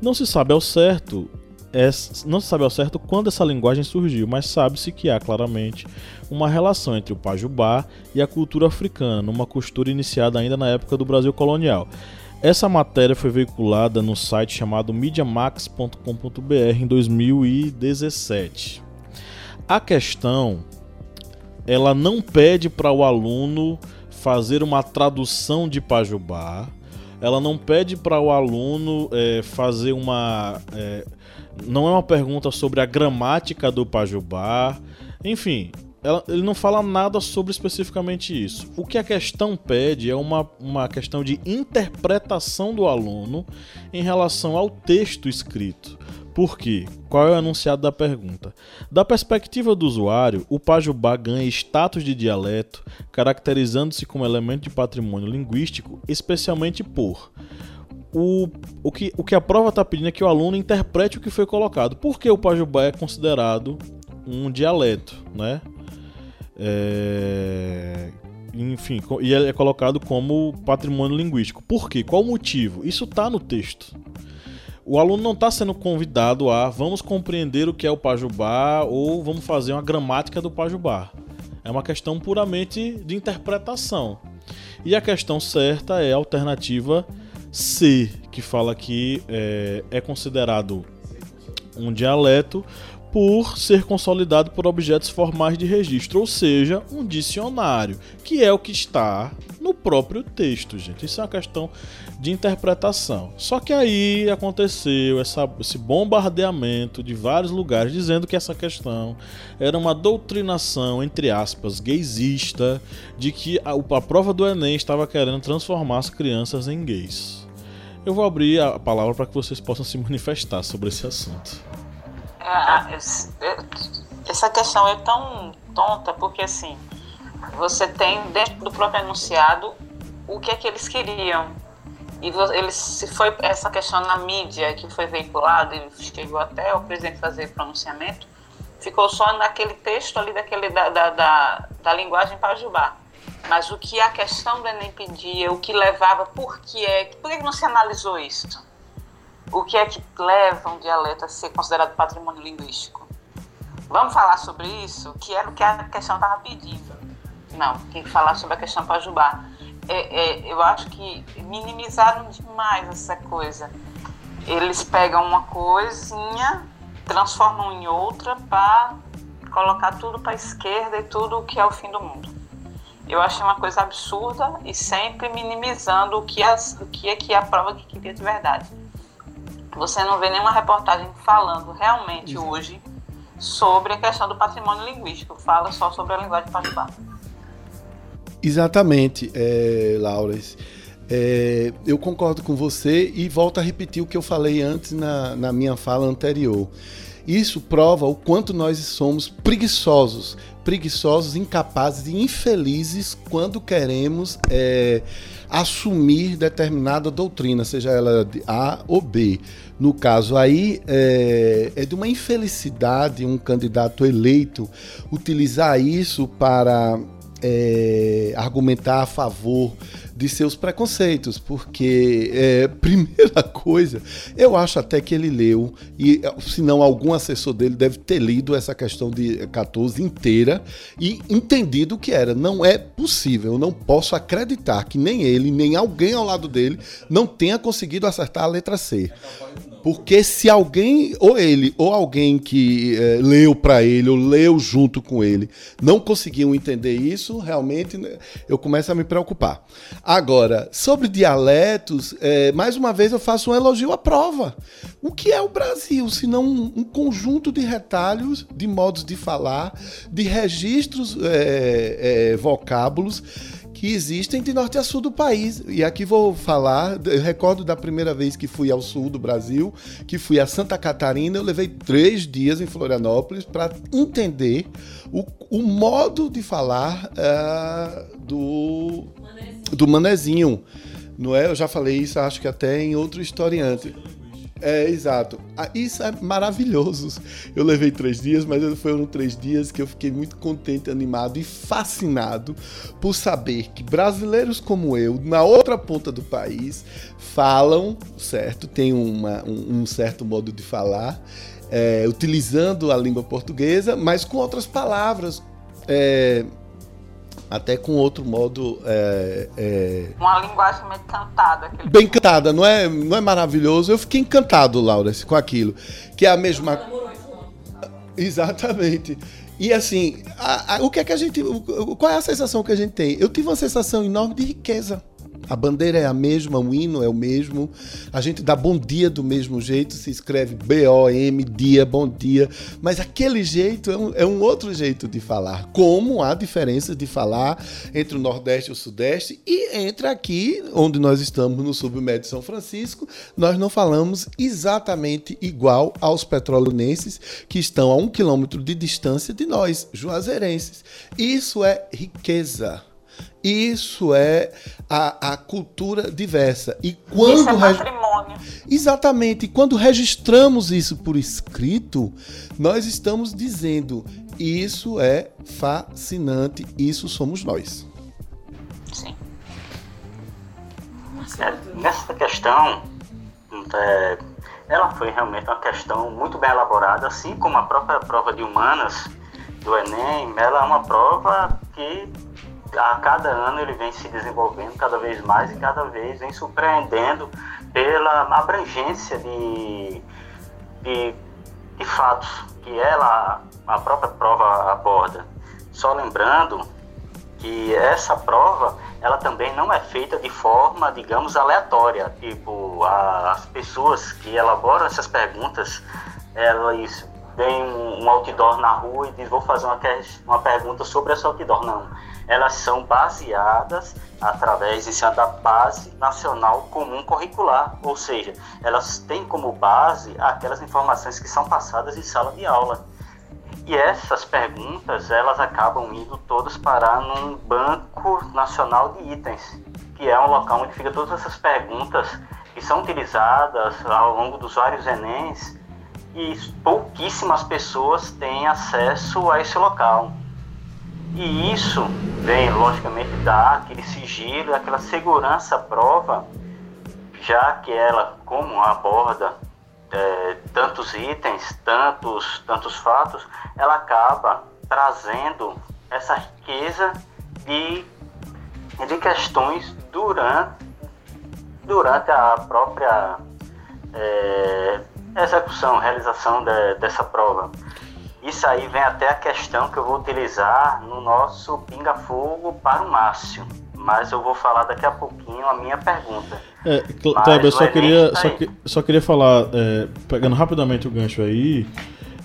Não se sabe ao certo é, não se sabe ao certo quando essa linguagem surgiu, mas sabe-se que há claramente uma relação entre o Pajubá e a cultura africana, numa costura iniciada ainda na época do Brasil colonial. Essa matéria foi veiculada no site chamado mediamax.com.br em 2017. A questão ela não pede para o aluno fazer uma tradução de Pajubá, ela não pede para o aluno é, fazer uma. É, não é uma pergunta sobre a gramática do Pajubá, enfim, ela, ele não fala nada sobre especificamente isso. O que a questão pede é uma, uma questão de interpretação do aluno em relação ao texto escrito. Por quê? Qual é o enunciado da pergunta? Da perspectiva do usuário, o Pajubá ganha status de dialeto, caracterizando-se como elemento de patrimônio linguístico, especialmente por o, o, que, o que a prova está pedindo é que o aluno interprete o que foi colocado. Por que o Pajubá é considerado um dialeto, né? É... Enfim, e ele é colocado como patrimônio linguístico. Por quê? Qual o motivo? Isso está no texto. O aluno não está sendo convidado a vamos compreender o que é o Pajubá ou vamos fazer uma gramática do Pajubá. É uma questão puramente de interpretação. E a questão certa é a alternativa C, que fala que é, é considerado um dialeto por ser consolidado por objetos formais de registro, ou seja, um dicionário, que é o que está no próprio texto, gente. Isso é uma questão de interpretação. Só que aí aconteceu essa, esse bombardeamento de vários lugares dizendo que essa questão era uma doutrinação, entre aspas, gaysista, de que a, a prova do Enem estava querendo transformar as crianças em gays. Eu vou abrir a palavra para que vocês possam se manifestar sobre esse assunto. É, essa questão é tão tonta porque assim você tem dentro do próprio enunciado o que é que eles queriam. E eles se foi essa questão na mídia que foi veiculada e chegou até o presidente fazer pronunciamento ficou só naquele texto ali daquele da, da, da, da linguagem pajubá mas o que a questão do Enem pedia o que levava por que é por que não se analisou isso o que é que leva um dialeto a ser considerado patrimônio linguístico? Vamos falar sobre isso, que era o que a questão estava pedindo. Não, tem que falar sobre a questão Pajubá. É, é, eu acho que minimizaram demais essa coisa. Eles pegam uma coisinha, transformam em outra para colocar tudo para a esquerda e tudo o que é o fim do mundo. Eu achei uma coisa absurda e sempre minimizando o que, as, o que é que é a prova que queria de verdade. Você não vê nenhuma reportagem falando realmente Exato. hoje sobre a questão do patrimônio linguístico. Fala só sobre a linguagem pajubá. Exatamente, é, Laura. É, eu concordo com você e volto a repetir o que eu falei antes na, na minha fala anterior. Isso prova o quanto nós somos preguiçosos, preguiçosos, incapazes e infelizes quando queremos é, assumir determinada doutrina, seja ela de A ou B. No caso aí, é, é de uma infelicidade um candidato eleito utilizar isso para é, argumentar a favor de seus preconceitos, porque, é, primeira coisa, eu acho até que ele leu, e se não algum assessor dele deve ter lido essa questão de 14 inteira e entendido o que era. Não é possível, eu não posso acreditar que nem ele, nem alguém ao lado dele não tenha conseguido acertar a letra C. Porque se alguém, ou ele, ou alguém que é, leu para ele, ou leu junto com ele, não conseguiu entender isso, realmente né, eu começo a me preocupar. Agora, sobre dialetos, é, mais uma vez eu faço um elogio à prova. O que é o Brasil, se não um, conjunto de retalhos, de modos de falar, de registros, é, vocábulos que existem de norte a sul do país. E aqui vou falar, eu recordo da primeira vez que fui ao sul do Brasil, que fui a Santa Catarina, eu levei três dias em Florianópolis para entender o, o, modo de falar uh, do, do manezinho. Não é? Eu já falei isso, acho que até em outro historiante. É, exato. Ah, isso é maravilhoso. Eu levei três dias, mas foram três dias que eu fiquei muito contente, animado e fascinado por saber que brasileiros como eu, na outra ponta do país, falam, certo? Tem uma, um, um certo modo de falar, é, utilizando a língua portuguesa, mas com outras palavras. É, até com outro modo. É, é... Uma linguagem meio cantada. Bem cantada, não é, não é maravilhoso? Eu fiquei encantado, Laura, com aquilo. Que é a mesma. Exatamente. E assim, a, a, o que é que a gente. Qual é a sensação que a gente tem? Eu tive uma sensação enorme de riqueza. A bandeira é a mesma, o hino é o mesmo. A gente dá bom dia do mesmo jeito, se escreve B-O-M, dia, bom dia. Mas aquele jeito é um, é um, outro jeito de falar. Como há diferenças de falar entre o Nordeste e o Sudeste e entre aqui, onde nós estamos, no submédio de São Francisco, nós não falamos exatamente igual aos petrolonenses que estão a um quilômetro de distância de nós, juazeirenses. Isso é riqueza. Isso é a, a cultura diversa. E quando isso é patrimônio. Exatamente. E quando registramos isso por escrito, nós estamos dizendo: isso é fascinante, isso somos nós. Sim. É, nessa questão, é, ela foi realmente uma questão muito bem elaborada, assim como a própria prova de humanas do Enem, ela é uma prova que a cada ano ele vem se desenvolvendo cada vez mais e cada vez vem surpreendendo pela abrangência de, de, de fatos que ela, a própria prova aborda. Só lembrando que essa prova ela também não é feita de forma, digamos, aleatória. Tipo, as pessoas que elaboram essas perguntas, elas veem um, um outdoor na rua e dizem, vou fazer uma, uma pergunta sobre esse outdoor. Não elas são baseadas através cima da base nacional comum curricular, ou seja, elas têm como base aquelas informações que são passadas em sala de aula. E essas perguntas, elas acabam indo todas parar num banco nacional de itens, que é um local onde ficam todas essas perguntas que são utilizadas ao longo dos vários ENEMs e pouquíssimas pessoas têm acesso a esse local. E isso vem, logicamente, dar aquele sigilo, aquela segurança à prova, já que ela, como aborda é, tantos itens, tantos, tantos fatos, ela acaba trazendo essa riqueza de, de questões durante, durante a própria é, execução, realização de, dessa prova. Isso aí vem até a questão que eu vou utilizar no nosso pinga-fogo para o Márcio. Mas eu vou falar daqui a pouquinho a minha pergunta. É, Kleber, eu só queria, tá só, que, só queria falar, é, pegando rapidamente o gancho aí,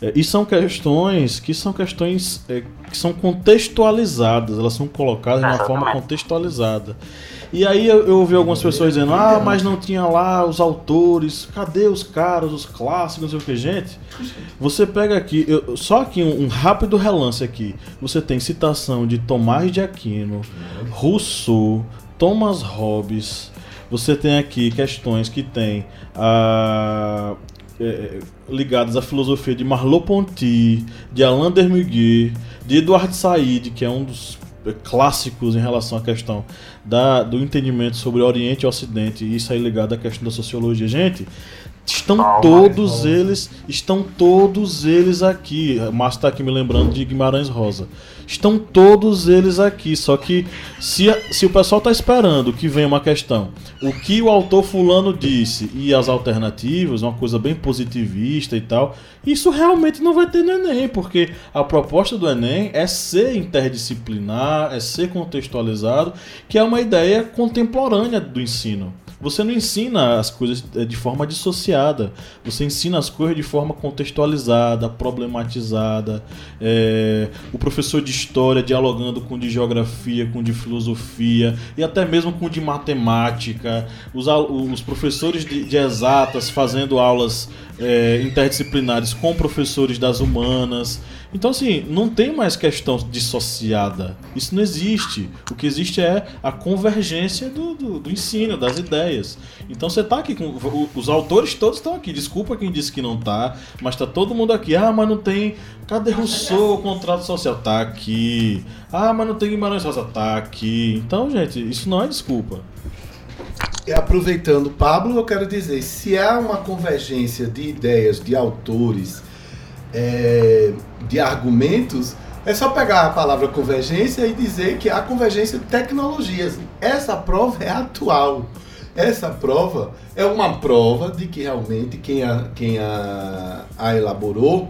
é, e são questões que são questões é, que são contextualizadas, elas são colocadas de uma forma contextualizada. E aí eu, eu ouvi algumas pessoas dizendo, ah, mas não tinha lá os autores, cadê os caras, os clássicos, não sei o que, gente. Você pega aqui, eu, só aqui um, um, rápido relance aqui. Você tem citação de Tomás de Aquino, Rousseau, Thomas Hobbes. Você tem aqui questões que tem a. É, ligadas à filosofia de Merleau-Ponty, de Alain Dermiguet, de Edward Said, que é um dos clássicos em relação à questão da, do entendimento sobre Oriente e Ocidente e isso aí ligado à questão da sociologia. Gente, estão todos eles, estão todos eles aqui. O Márcio está aqui me lembrando de Guimarães Rosa. Estão todos eles aqui, só que se, se o pessoal está esperando que venha uma questão, o que o autor fulano disse e as alternativas, uma coisa bem positivista e tal, isso realmente não vai ter no Enem, porque a proposta do Enem é ser interdisciplinar, é ser contextualizado, que é uma ideia contemporânea do ensino. Você não ensina as coisas é, de forma dissociada. Você ensina as coisas de forma contextualizada, problematizada. É, o professor de história dialogando com o de geografia, com o de filosofia e até mesmo com o de matemática. Os, os professores de, de exatas fazendo aulas é, interdisciplinares com professores das humanas. Então, assim, não tem mais questão dissociada. Isso não existe. O que existe é a convergência do, do, do ensino, das ideias. Então, você está aqui com. Os autores todos estão aqui. Desculpa quem disse que não está, mas está todo mundo aqui. Ah, mas não tem. Cadê Rousseau, o contrato social? Tá aqui. Ah, mas não tem Guimarães Rosa? Tá aqui. Então, gente, isso não é desculpa. E aproveitando, Pablo, eu quero dizer: se há uma convergência de ideias, de autores é, de argumentos, é só pegar a palavra convergência e dizer que há convergência de tecnologias. Essa prova é atual. Essa prova é uma prova de que realmente quem a, quem a, a elaborou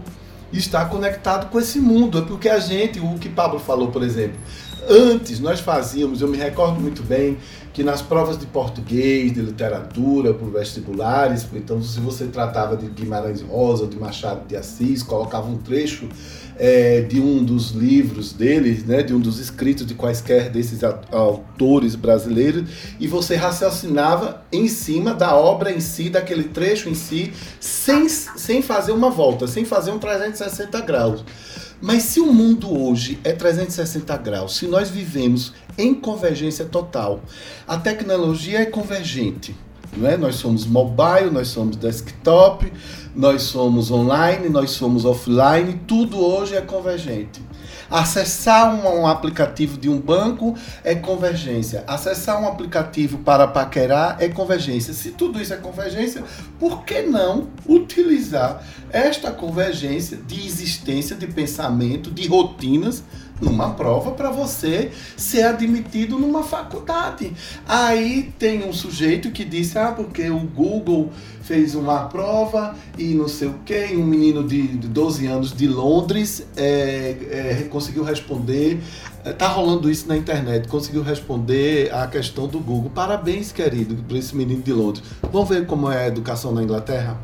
está conectado com esse mundo. É porque a gente, o que Pablo falou, por exemplo, antes nós fazíamos, eu me recordo muito bem, que nas provas de português, de literatura, por vestibulares, então se você tratava de Guimarães Rosa, de Machado de Assis, colocava um trecho é, de um dos livros deles, né, de um dos escritos de quaisquer desses autores brasileiros, e você raciocinava em cima da obra em si, daquele trecho em si, sem, sem fazer uma volta, sem fazer um 360 graus. Mas se o mundo hoje é 360 graus, se nós vivemos em convergência total, a tecnologia é convergente. É? Nós somos mobile, nós somos desktop, nós somos online, nós somos offline, tudo hoje é convergente. Acessar um, um, aplicativo de um banco é convergência. Acessar um aplicativo para paquerar é convergência. Se tudo isso é convergência, por que não utilizar esta convergência de existência, de pensamento, de rotinas numa prova para você ser admitido numa faculdade. Aí tem um sujeito que disse: ah, porque o Google fez uma prova e não sei o que, um menino de 12 anos de Londres é, é, conseguiu responder. É, tá rolando isso na internet, conseguiu responder a questão do Google. Parabéns, querido, para esse menino de Londres. Vamos ver como é a educação na Inglaterra?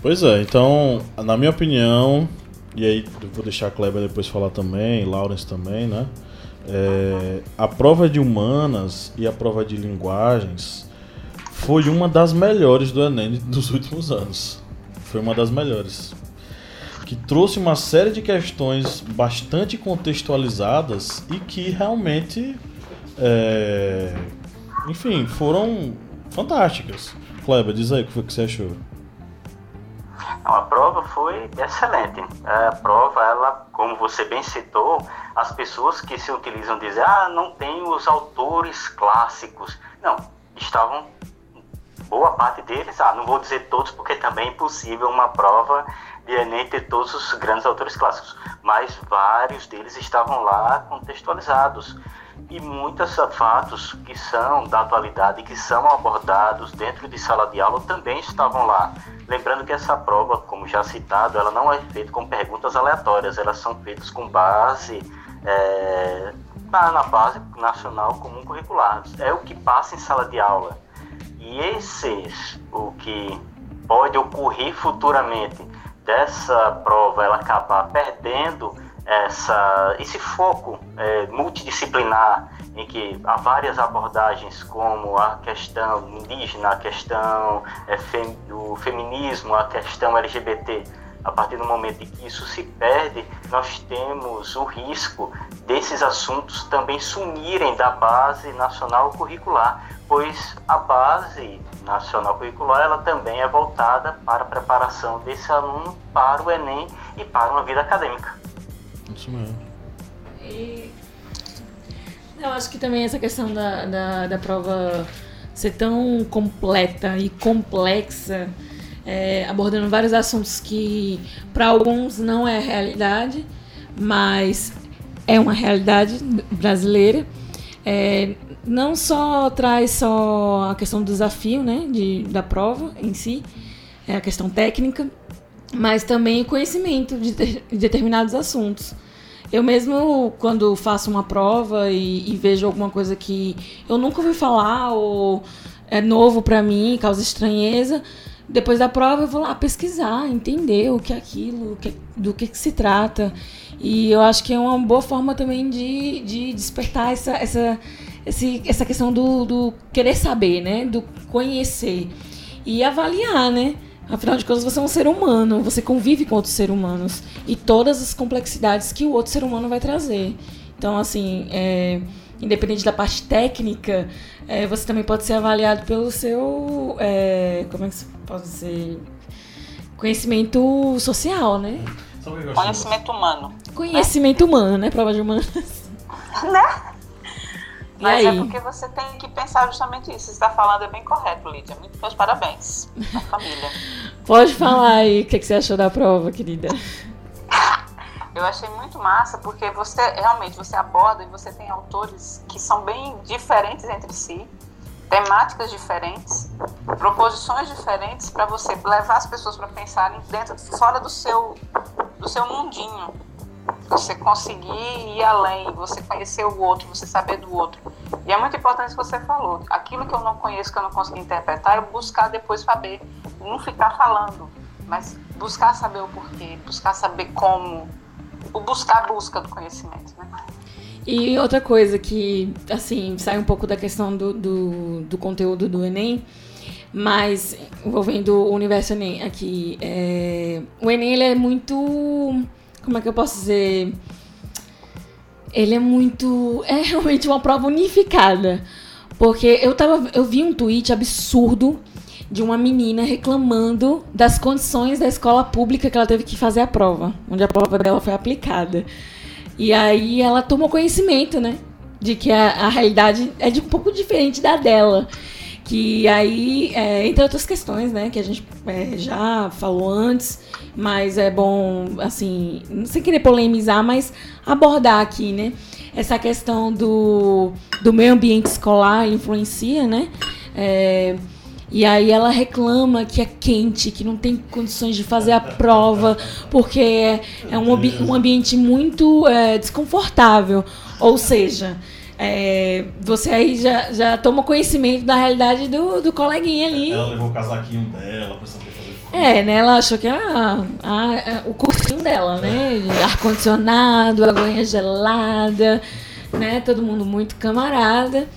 Pois é, então, na minha opinião, e aí vou deixar a Kleber depois falar também, Lawrence também, né? É, a prova de humanas e a prova de linguagens foi uma das melhores do Enem dos últimos anos. Foi uma das melhores. Que trouxe uma série de questões bastante contextualizadas e que realmente, é, enfim, foram fantásticas. Kleber, diz aí o que você achou. A prova foi excelente. A prova, ela, como você bem citou, as pessoas que se utilizam dizem, ah, não tem os autores clássicos. Não, estavam boa parte deles, ah, não vou dizer todos porque também é impossível uma prova de Enem ter todos os grandes autores clássicos, mas vários deles estavam lá contextualizados e muitos fatos que são da atualidade, que são abordados dentro de sala de aula também estavam lá. Lembrando que essa prova, como já citado, ela não é feita com perguntas aleatórias, elas são feitas com base é, na base nacional comum curricular. É o que passa em sala de aula. E esses, o que pode ocorrer futuramente dessa prova, ela acabar perdendo essa, esse foco é, multidisciplinar em que há várias abordagens como a questão indígena, a questão é, fem, do feminismo, a questão LGBT. A partir do momento em que isso se perde, nós temos o risco desses assuntos também sumirem da base nacional curricular, pois a base nacional curricular ela também é voltada para a preparação desse aluno para o Enem e para uma vida acadêmica. Isso mesmo. E eu acho que também essa questão da, da, da prova ser tão completa e complexa, é, abordando vários assuntos que para alguns não é realidade, mas é uma realidade brasileira. É, não só traz só a questão do desafio, né, de, da prova em si, é a questão técnica, mas também conhecimento de, de determinados assuntos. Eu mesmo, quando faço uma prova e, e, vejo alguma coisa que eu nunca ouvi falar ou é novo para mim, causa estranheza, depois da prova eu vou lá pesquisar, entender o que é aquilo, do que, que, se trata. E eu acho que é uma boa forma também de, de despertar essa, essa, esse, essa questão do, do querer saber, né? Do conhecer. E avaliar, né? Afinal de contas, você é um ser humano, você convive com outros seres humanos e todas as complexidades que o outro ser humano vai trazer. Então, assim, é, independente da parte técnica, é, você também pode ser avaliado pelo seu. É, como é que se pode dizer? Conhecimento social, né? Conhecimento humano. Conhecimento né? humano, né? Prova de humanas. Né? Mas é porque você tem que pensar justamente isso. Você está falando é bem correto, Lídia. Muito meus parabéns à família. Pode falar aí o que, você achou da prova, querida. Eu achei muito massa porque você realmente você aborda e você tem autores que são bem diferentes entre si. temáticas diferentes, proposições diferentes para você levar as pessoas para pensarem dentro, fora do seu, do seu mundinho. Você conseguir ir além, você conhecer o outro, você saber do outro. E é muito importante o que você falou. Aquilo que eu não conheço, que eu não consegui interpretar, eu buscar depois saber. Não ficar falando, mas buscar saber o porquê, buscar saber como. O buscar a busca do conhecimento, né? E outra coisa que, assim, sai um pouco da questão do, do, do conteúdo do Enem, mas envolvendo o universo Enem aqui, é, o Enem ele é muito, como é que eu posso dizer, ele é muito, é realmente uma prova unificada, porque eu tava, eu vi um tweet absurdo de uma menina reclamando das condições da escola pública que ela teve que fazer a prova, onde a prova dela foi aplicada. E aí ela tomou conhecimento, né? De que a, a realidade é de um pouco diferente da dela. Que aí, é, entre outras questões, né, que a gente é, já falou antes, mas é bom, assim, não sem querer polemizar, mas abordar aqui, né? Essa questão do, do meio ambiente escolar influencia, né? É, e aí ela reclama que é quente, que não tem condições de fazer a prova, porque é, é um, um ambiente muito é, desconfortável. Ou seja, é, você aí já, já toma conhecimento da realidade do, do coleguinha ali. Ela levou o casaquinho dela saber fazer É, né? Ela achou que era a, a, o cursinho dela, né? Ar-condicionado, aguinha gelada, né? Todo mundo muito camarada.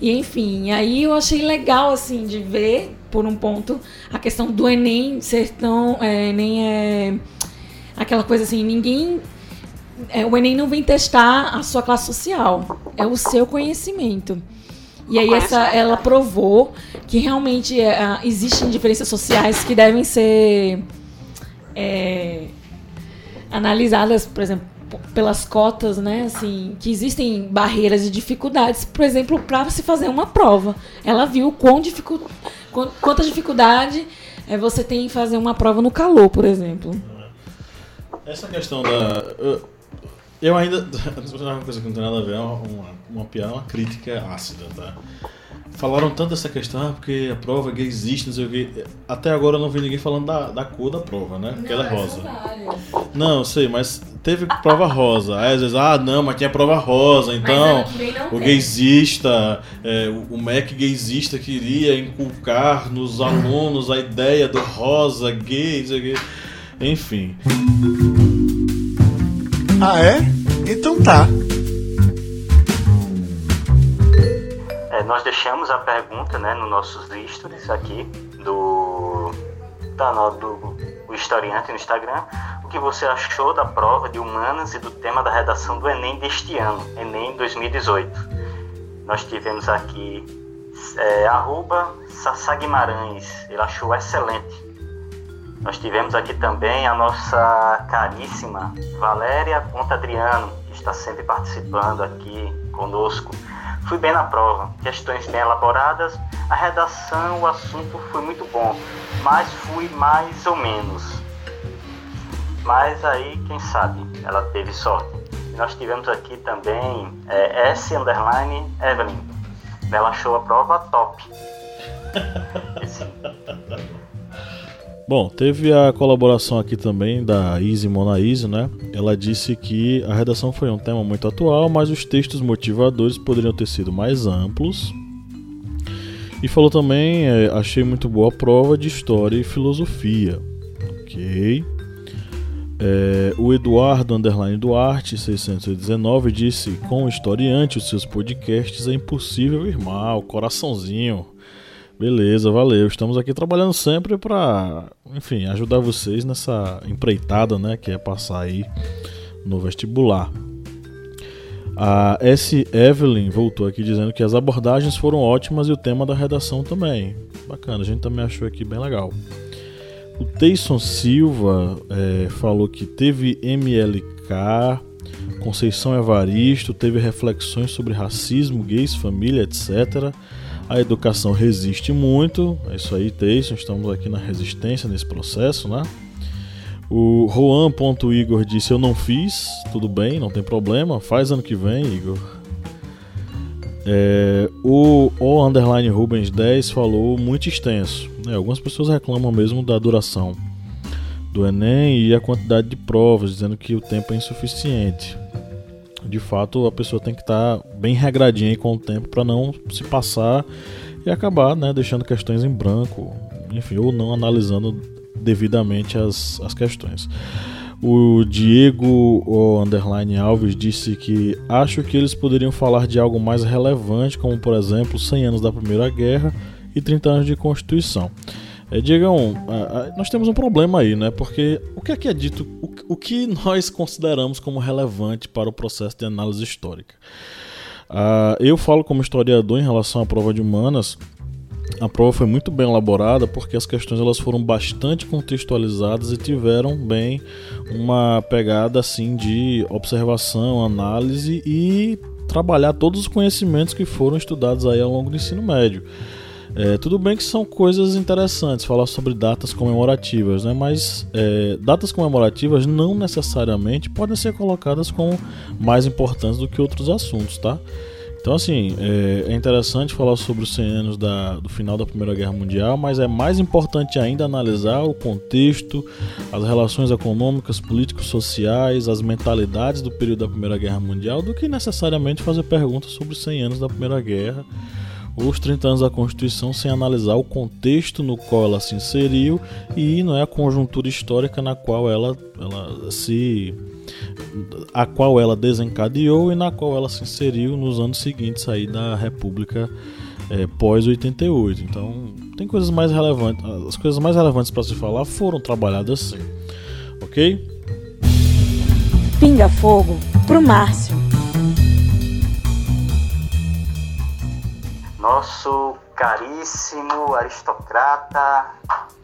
E enfim, aí eu achei legal assim de ver, por um ponto, a questão do Enem ser tão. É, Enem é aquela coisa assim, ninguém. É, o Enem não vem testar a sua classe social, é o seu conhecimento. E aí essa, ela provou que realmente é, existem diferenças sociais que devem ser é, analisadas, por exemplo, pelas cotas, né? Assim, que existem barreiras e dificuldades, por exemplo, para se fazer uma prova. Ela viu quão dificu quanta dificuldade é, você tem em fazer uma prova no calor, por exemplo. Essa questão da. Eu ainda. Uma coisa que não tem nada a ver, é uma, uma, piada, uma crítica ácida, tá? Falaram tanto dessa questão, ah, porque a prova gay existe, não sei o que. Até agora eu não vi ninguém falando da, da cor da prova, né? Porque ela é rosa. Não, sei, mas teve prova rosa. Aí às vezes, ah, não, mas tinha prova rosa. Então, o gaysista, é, o MEC gaysista queria inculcar nos alunos a ideia do rosa, gay, não sei o que. Enfim. Ah, é? Então tá. É, nós deixamos a pergunta né, nos nossos stories aqui do, da, do o historiante no Instagram. O que você achou da prova de humanas e do tema da redação do Enem deste ano, Enem 2018? Nós tivemos aqui é, arroba Guimarães, ele achou excelente. Nós tivemos aqui também a nossa caríssima Valéria Ponta Adriano, que está sempre participando aqui conosco. Fui bem na prova, questões bem elaboradas, a redação, o assunto foi muito bom, mas fui mais ou menos. Mas aí, quem sabe, ela teve sorte. E nós tivemos aqui também é, S underline Evelyn. Ela achou a prova top. Esse, Bom, teve a colaboração aqui também da Izzy Monaísio, né? Ela disse que a redação foi um tema muito atual, mas os textos motivadores poderiam ter sido mais amplos. E falou também, é, achei muito boa a prova de história e filosofia. Ok. É, o Eduardo Underline Duarte 619 disse: Com o historiante, os seus podcasts é impossível ir mal, coraçãozinho. Beleza, valeu. Estamos aqui trabalhando sempre para, enfim, ajudar vocês nessa empreitada, né, que é passar aí no vestibular. A S. Evelyn voltou aqui dizendo que as abordagens foram ótimas e o tema da redação também. Bacana, a gente também achou aqui bem legal. O Tayson Silva é, falou que teve MLK, Conceição Evaristo, teve reflexões sobre racismo, gays, família, etc. A educação resiste muito, é isso aí, Tayson, estamos aqui na resistência nesse processo, né? O Juan.igor disse: Eu não fiz, tudo bem, não tem problema, faz ano que vem, Igor. É, o, o underline Rubens 10 falou muito extenso. Né? Algumas pessoas reclamam mesmo da duração do Enem e a quantidade de provas, dizendo que o tempo é insuficiente. De fato, a pessoa tem que estar tá bem regradinha com o tempo para não se passar e acabar né, deixando questões em branco, enfim, ou não analisando devidamente as, as questões. O Diego o Underline Alves disse que acho que eles poderiam falar de algo mais relevante, como por exemplo 100 anos da Primeira Guerra e 30 anos de Constituição. É, Diegão, nós temos um problema aí, né? Porque o que é que é dito, o, o que nós consideramos como relevante para o processo de análise histórica? Uh, eu falo como historiador em relação à prova de humanas a prova foi muito bem elaborada porque as questões elas foram bastante contextualizadas e tiveram bem uma pegada assim de observação, análise e trabalhar todos os conhecimentos que foram estudados aí ao longo do ensino médio. É, tudo bem que são coisas interessantes falar sobre datas comemorativas, né? mas é, datas comemorativas não necessariamente podem ser colocadas como mais importantes do que outros assuntos, tá? Então, assim, é, é, interessante falar sobre os 100 anos da, do final da Primeira Guerra Mundial, mas é mais importante ainda analisar o contexto, as relações econômicas, políticos, sociais, as mentalidades do período da Primeira Guerra Mundial, do que necessariamente fazer perguntas sobre os 100 anos da Primeira Guerra os 30 anos da Constituição sem analisar o contexto no qual ela se inseriu e não é a conjuntura histórica na qual ela, ela se a qual ela desencadeou e na qual ela se inseriu nos anos seguintes aí da República é, pós 88. Então, tem coisas mais relevantes, as coisas mais relevantes para se falar foram trabalhadas sim. OK? Pinga fogo pro Márcio. Nosso caríssimo aristocrata,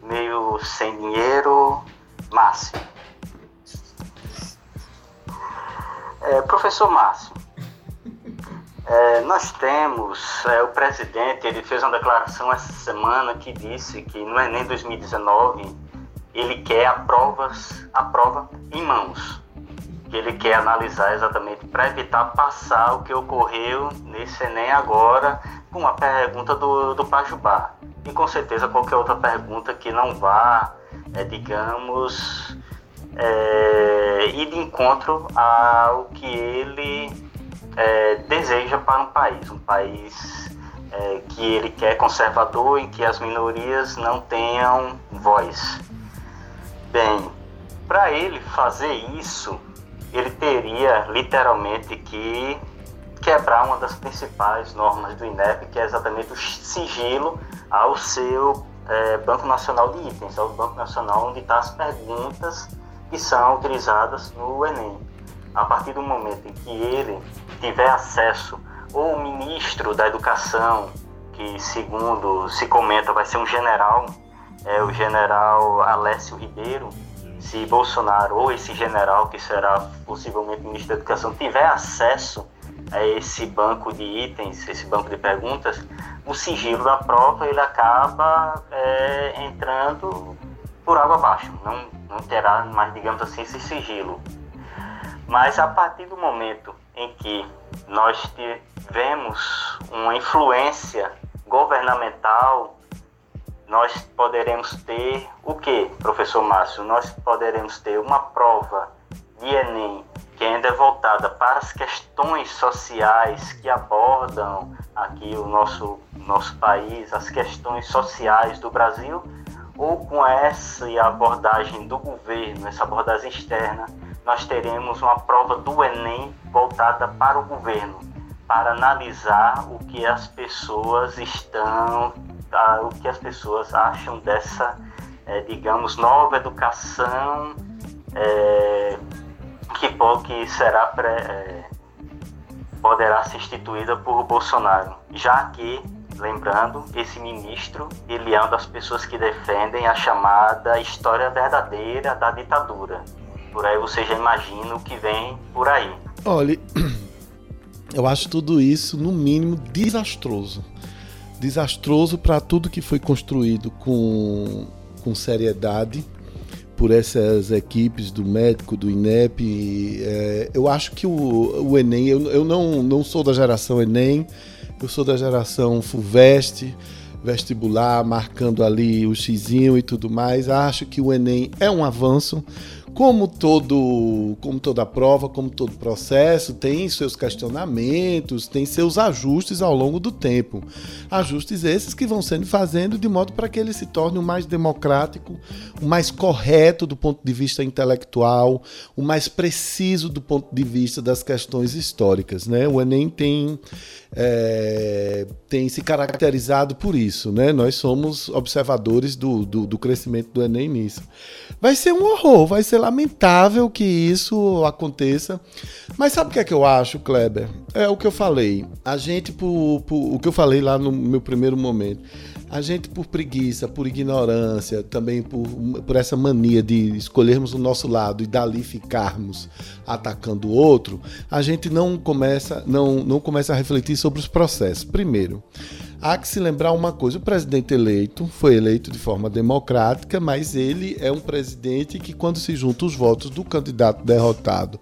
meio sem dinheiro, Márcio. É, professor Márcio, é, nós temos, é, o presidente, ele fez uma declaração essa semana que disse que no Enem 2019 ele quer a, provas, a prova em mãos. Que ele quer analisar exatamente para evitar passar o que ocorreu nesse Enem agora com uma pergunta do, do Pajubá. E com certeza qualquer outra pergunta que não vá, é, digamos, é, ir de encontro ao que ele é, deseja para um país, um país é, que ele quer conservador, em que as minorias não tenham voz. Bem, para ele fazer isso, ele teria literalmente que quebrar uma das principais normas do INEP, que é exatamente o sigilo ao seu é, Banco Nacional de Itens, ao Banco Nacional onde estão tá as perguntas que são utilizadas no Enem. A partir do momento em que ele tiver acesso, ou o ministro da Educação, que segundo se comenta vai ser um general, é o general Alessio Ribeiro, se Bolsonaro ou esse general que será possivelmente ministro da Educação tiver acesso a esse banco de itens, esse banco de perguntas, o sigilo da prova ele acaba é, entrando por água abaixo, não, não terá mais, digamos assim, esse sigilo. Mas a partir do momento em que nós tivemos uma influência governamental, nós poderemos ter o que, professor Márcio? Nós poderemos ter uma prova de Enem que ainda é voltada para as questões sociais que abordam aqui o nosso, nosso país, as questões sociais do Brasil, ou com essa abordagem do governo, essa abordagem externa, nós teremos uma prova do Enem voltada para o governo, para analisar o que as pessoas estão, o que as pessoas acham dessa, é, digamos, nova educação é, que, que será pré, é, poderá ser instituída por Bolsonaro, já que Lembrando, esse ministro, ele é uma das pessoas que defendem a chamada história verdadeira da ditadura. Por aí você já imagina o que vem por aí. Olha, eu acho tudo isso, no mínimo, desastroso. Desastroso para tudo que foi construído com, com seriedade por essas equipes do médico, do INEP. É, eu acho que o, o Enem, eu, eu não, não sou da geração Enem, Eu sou da geração FUVEST, vestibular, marcando ali o xizinho e tudo mais. Acho que o Enem é um avanço, como todo, como toda prova, como todo processo, tem seus questionamentos, tem seus ajustes ao longo do tempo. Ajustes esses que vão sendo fazendo de modo para que ele se torne o mais democrático, o mais correto do ponto de vista intelectual, o mais preciso do ponto de vista das questões históricas. Né? O Enem tem, é, tem se caracterizado por isso. Né? Nós somos observadores do, do, do crescimento do Enem nisso. Vai ser um horror, vai ser lamentável que isso aconteça. Mas sabe o que é que eu acho, Kleber? É o que eu falei. A gente, por, por, o que eu falei lá no meu primeiro momento, a gente, por preguiça, por ignorância, também por, por essa mania de escolhermos o nosso lado e dali ficarmos atacando o outro, a gente não começa, não, não começa a refletir sobre os processos. Primeiro, há que se lembrar uma coisa: o presidente eleito foi eleito de forma democrática, mas ele é um presidente que, quando se junta os votos do candidato derrotado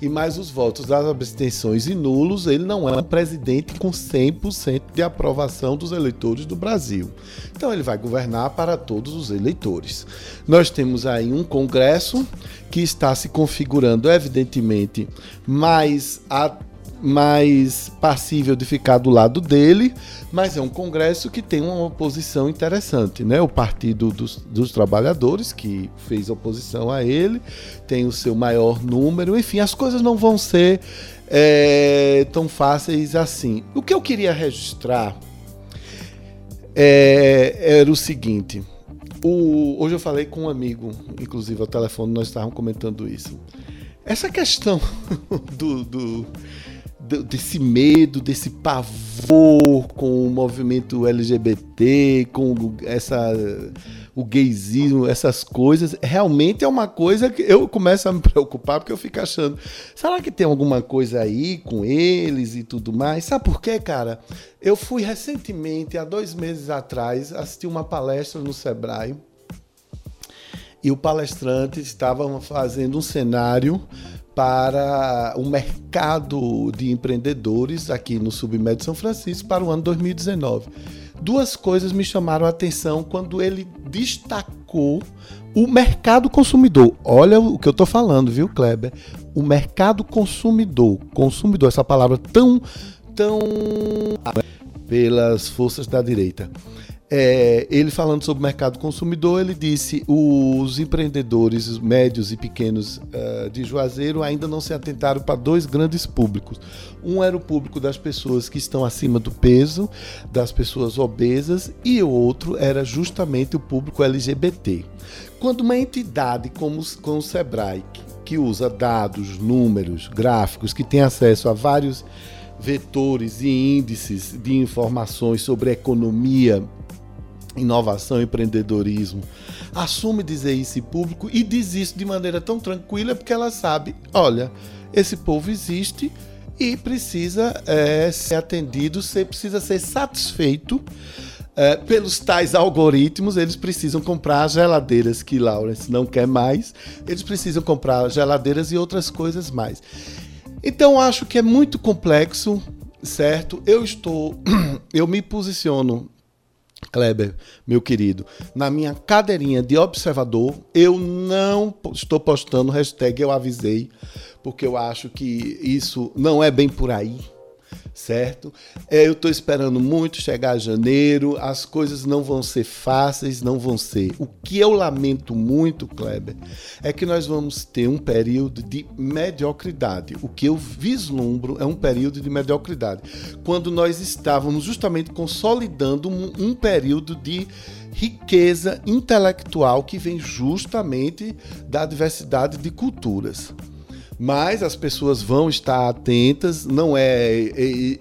e mais os votos das abstenções e nulos, ele não é um presidente com 100% de aprovação dos eleitores do Brasil. Então ele vai governar para todos os eleitores. Nós temos aí um Congresso que está se configurando, evidentemente, mais a mais passível de ficar do lado dele, mas é um Congresso que tem uma oposição interessante, né? O Partido dos, dos Trabalhadores, que fez oposição a ele, tem o seu maior número, enfim, as coisas não vão ser é, tão fáceis assim. O que eu queria registrar é, era o seguinte. O, hoje eu falei com um amigo, inclusive ao telefone, nós estávamos comentando isso. Essa questão do, do desse medo, desse pavor com o movimento LGBT, com essa o gaysismo, essas coisas, realmente é uma coisa que eu começo a me preocupar porque eu fico achando, será que tem alguma coisa aí com eles e tudo mais? Sabe por quê, cara? Eu fui recentemente, há dois meses atrás, assistir uma palestra no Sebrae e o palestrante estava fazendo um cenário para o mercado de empreendedores aqui no Submédio São Francisco para o ano 2019. Duas coisas me chamaram a atenção quando ele destacou o mercado consumidor. Olha o que eu estou falando, viu, Kleber? O mercado consumidor. Consumidor, essa palavra tão, tão pelas forças da direita. É, ele falando sobre o mercado consumidor, ele disse os empreendedores médios e pequenos uh, de Juazeiro ainda não se atentaram para dois grandes públicos. Um era o público das pessoas que estão acima do peso, das pessoas obesas, e o outro era justamente o público LGBT. Quando uma entidade como, como o Sebrae, que usa dados, números, gráficos, que tem acesso a vários vetores e índices de informações sobre economia inovação empreendedorismo, assume dizer isso em público e diz isso de maneira tão tranquila porque ela sabe, olha, esse povo existe e precisa é, ser atendido, ser, precisa ser satisfeito é, pelos tais algoritmos, eles precisam comprar geladeiras que Lawrence não quer mais, eles precisam comprar geladeiras e outras coisas mais. Então acho que é muito complexo, certo? Eu estou, eu me posiciono Kleber, meu querido, na minha cadeirinha de observador, eu não estou postando hashtag eu avisei, porque eu acho que isso não é bem por aí certo? É, eu estou esperando muito chegar janeiro, as coisas não vão ser fáceis, não vão ser. O que eu lamento muito, Kleber, é que nós vamos ter um período de mediocridade. O que eu vislumbro é um período de mediocridade. Quando nós estávamos justamente consolidando um, um período de riqueza intelectual que vem justamente da diversidade de culturas mas as pessoas vão estar atentas. Não é,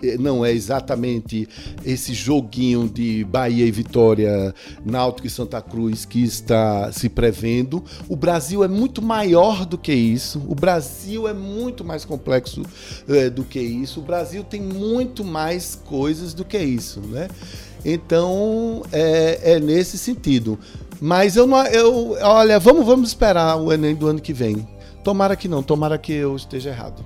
é, não é exatamente esse joguinho de Bahia e Vitória, Náutico e Santa Cruz que está se prevendo. O Brasil é muito maior do que isso. O Brasil é muito mais complexo é, do que isso. O Brasil tem muito mais coisas do que isso, né? Então é, é nesse sentido. Mas eu não, eu, olha, vamos, vamos esperar o Enem do ano que vem. Tomara que não, tomara que eu esteja errado.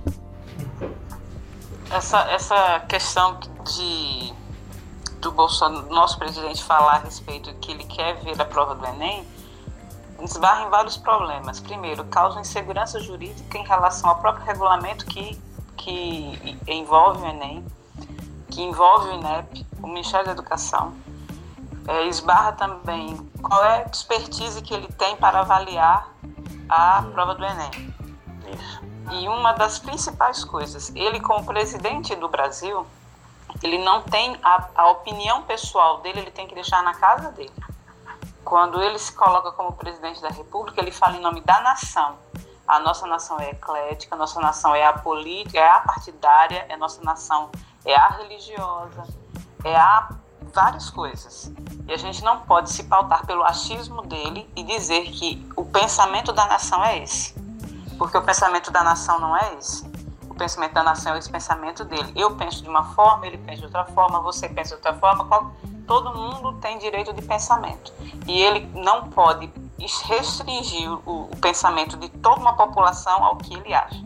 Essa, essa questão de do Bolsonaro, nosso presidente falar a respeito que ele quer ver a prova do Enem, esbarra em vários problemas. Primeiro, causa insegurança jurídica em relação ao próprio regulamento que, que envolve o Enem, que envolve o INEP, o Ministério da Educação. É, esbarra também qual é a expertise que ele tem para avaliar a prova do Enem. Isso. E uma das principais coisas, ele como presidente do Brasil, ele não tem a, a opinião pessoal dele, ele tem que deixar na casa dele. Quando ele se coloca como presidente da República, ele fala em nome da nação. A nossa nação é eclética, a nossa nação é apolítica, é apartidária, a nossa nação é a religiosa, é a várias coisas. E a gente não pode se pautar pelo achismo dele e dizer que o pensamento da nação é esse. Porque o pensamento da nação não é esse pensamento da nação é esse pensamento dele. Eu penso de uma forma, ele pensa de outra forma, você pensa de outra forma. Qual, todo mundo tem direito de pensamento. E ele não pode restringir o, o pensamento de toda uma população ao que ele acha.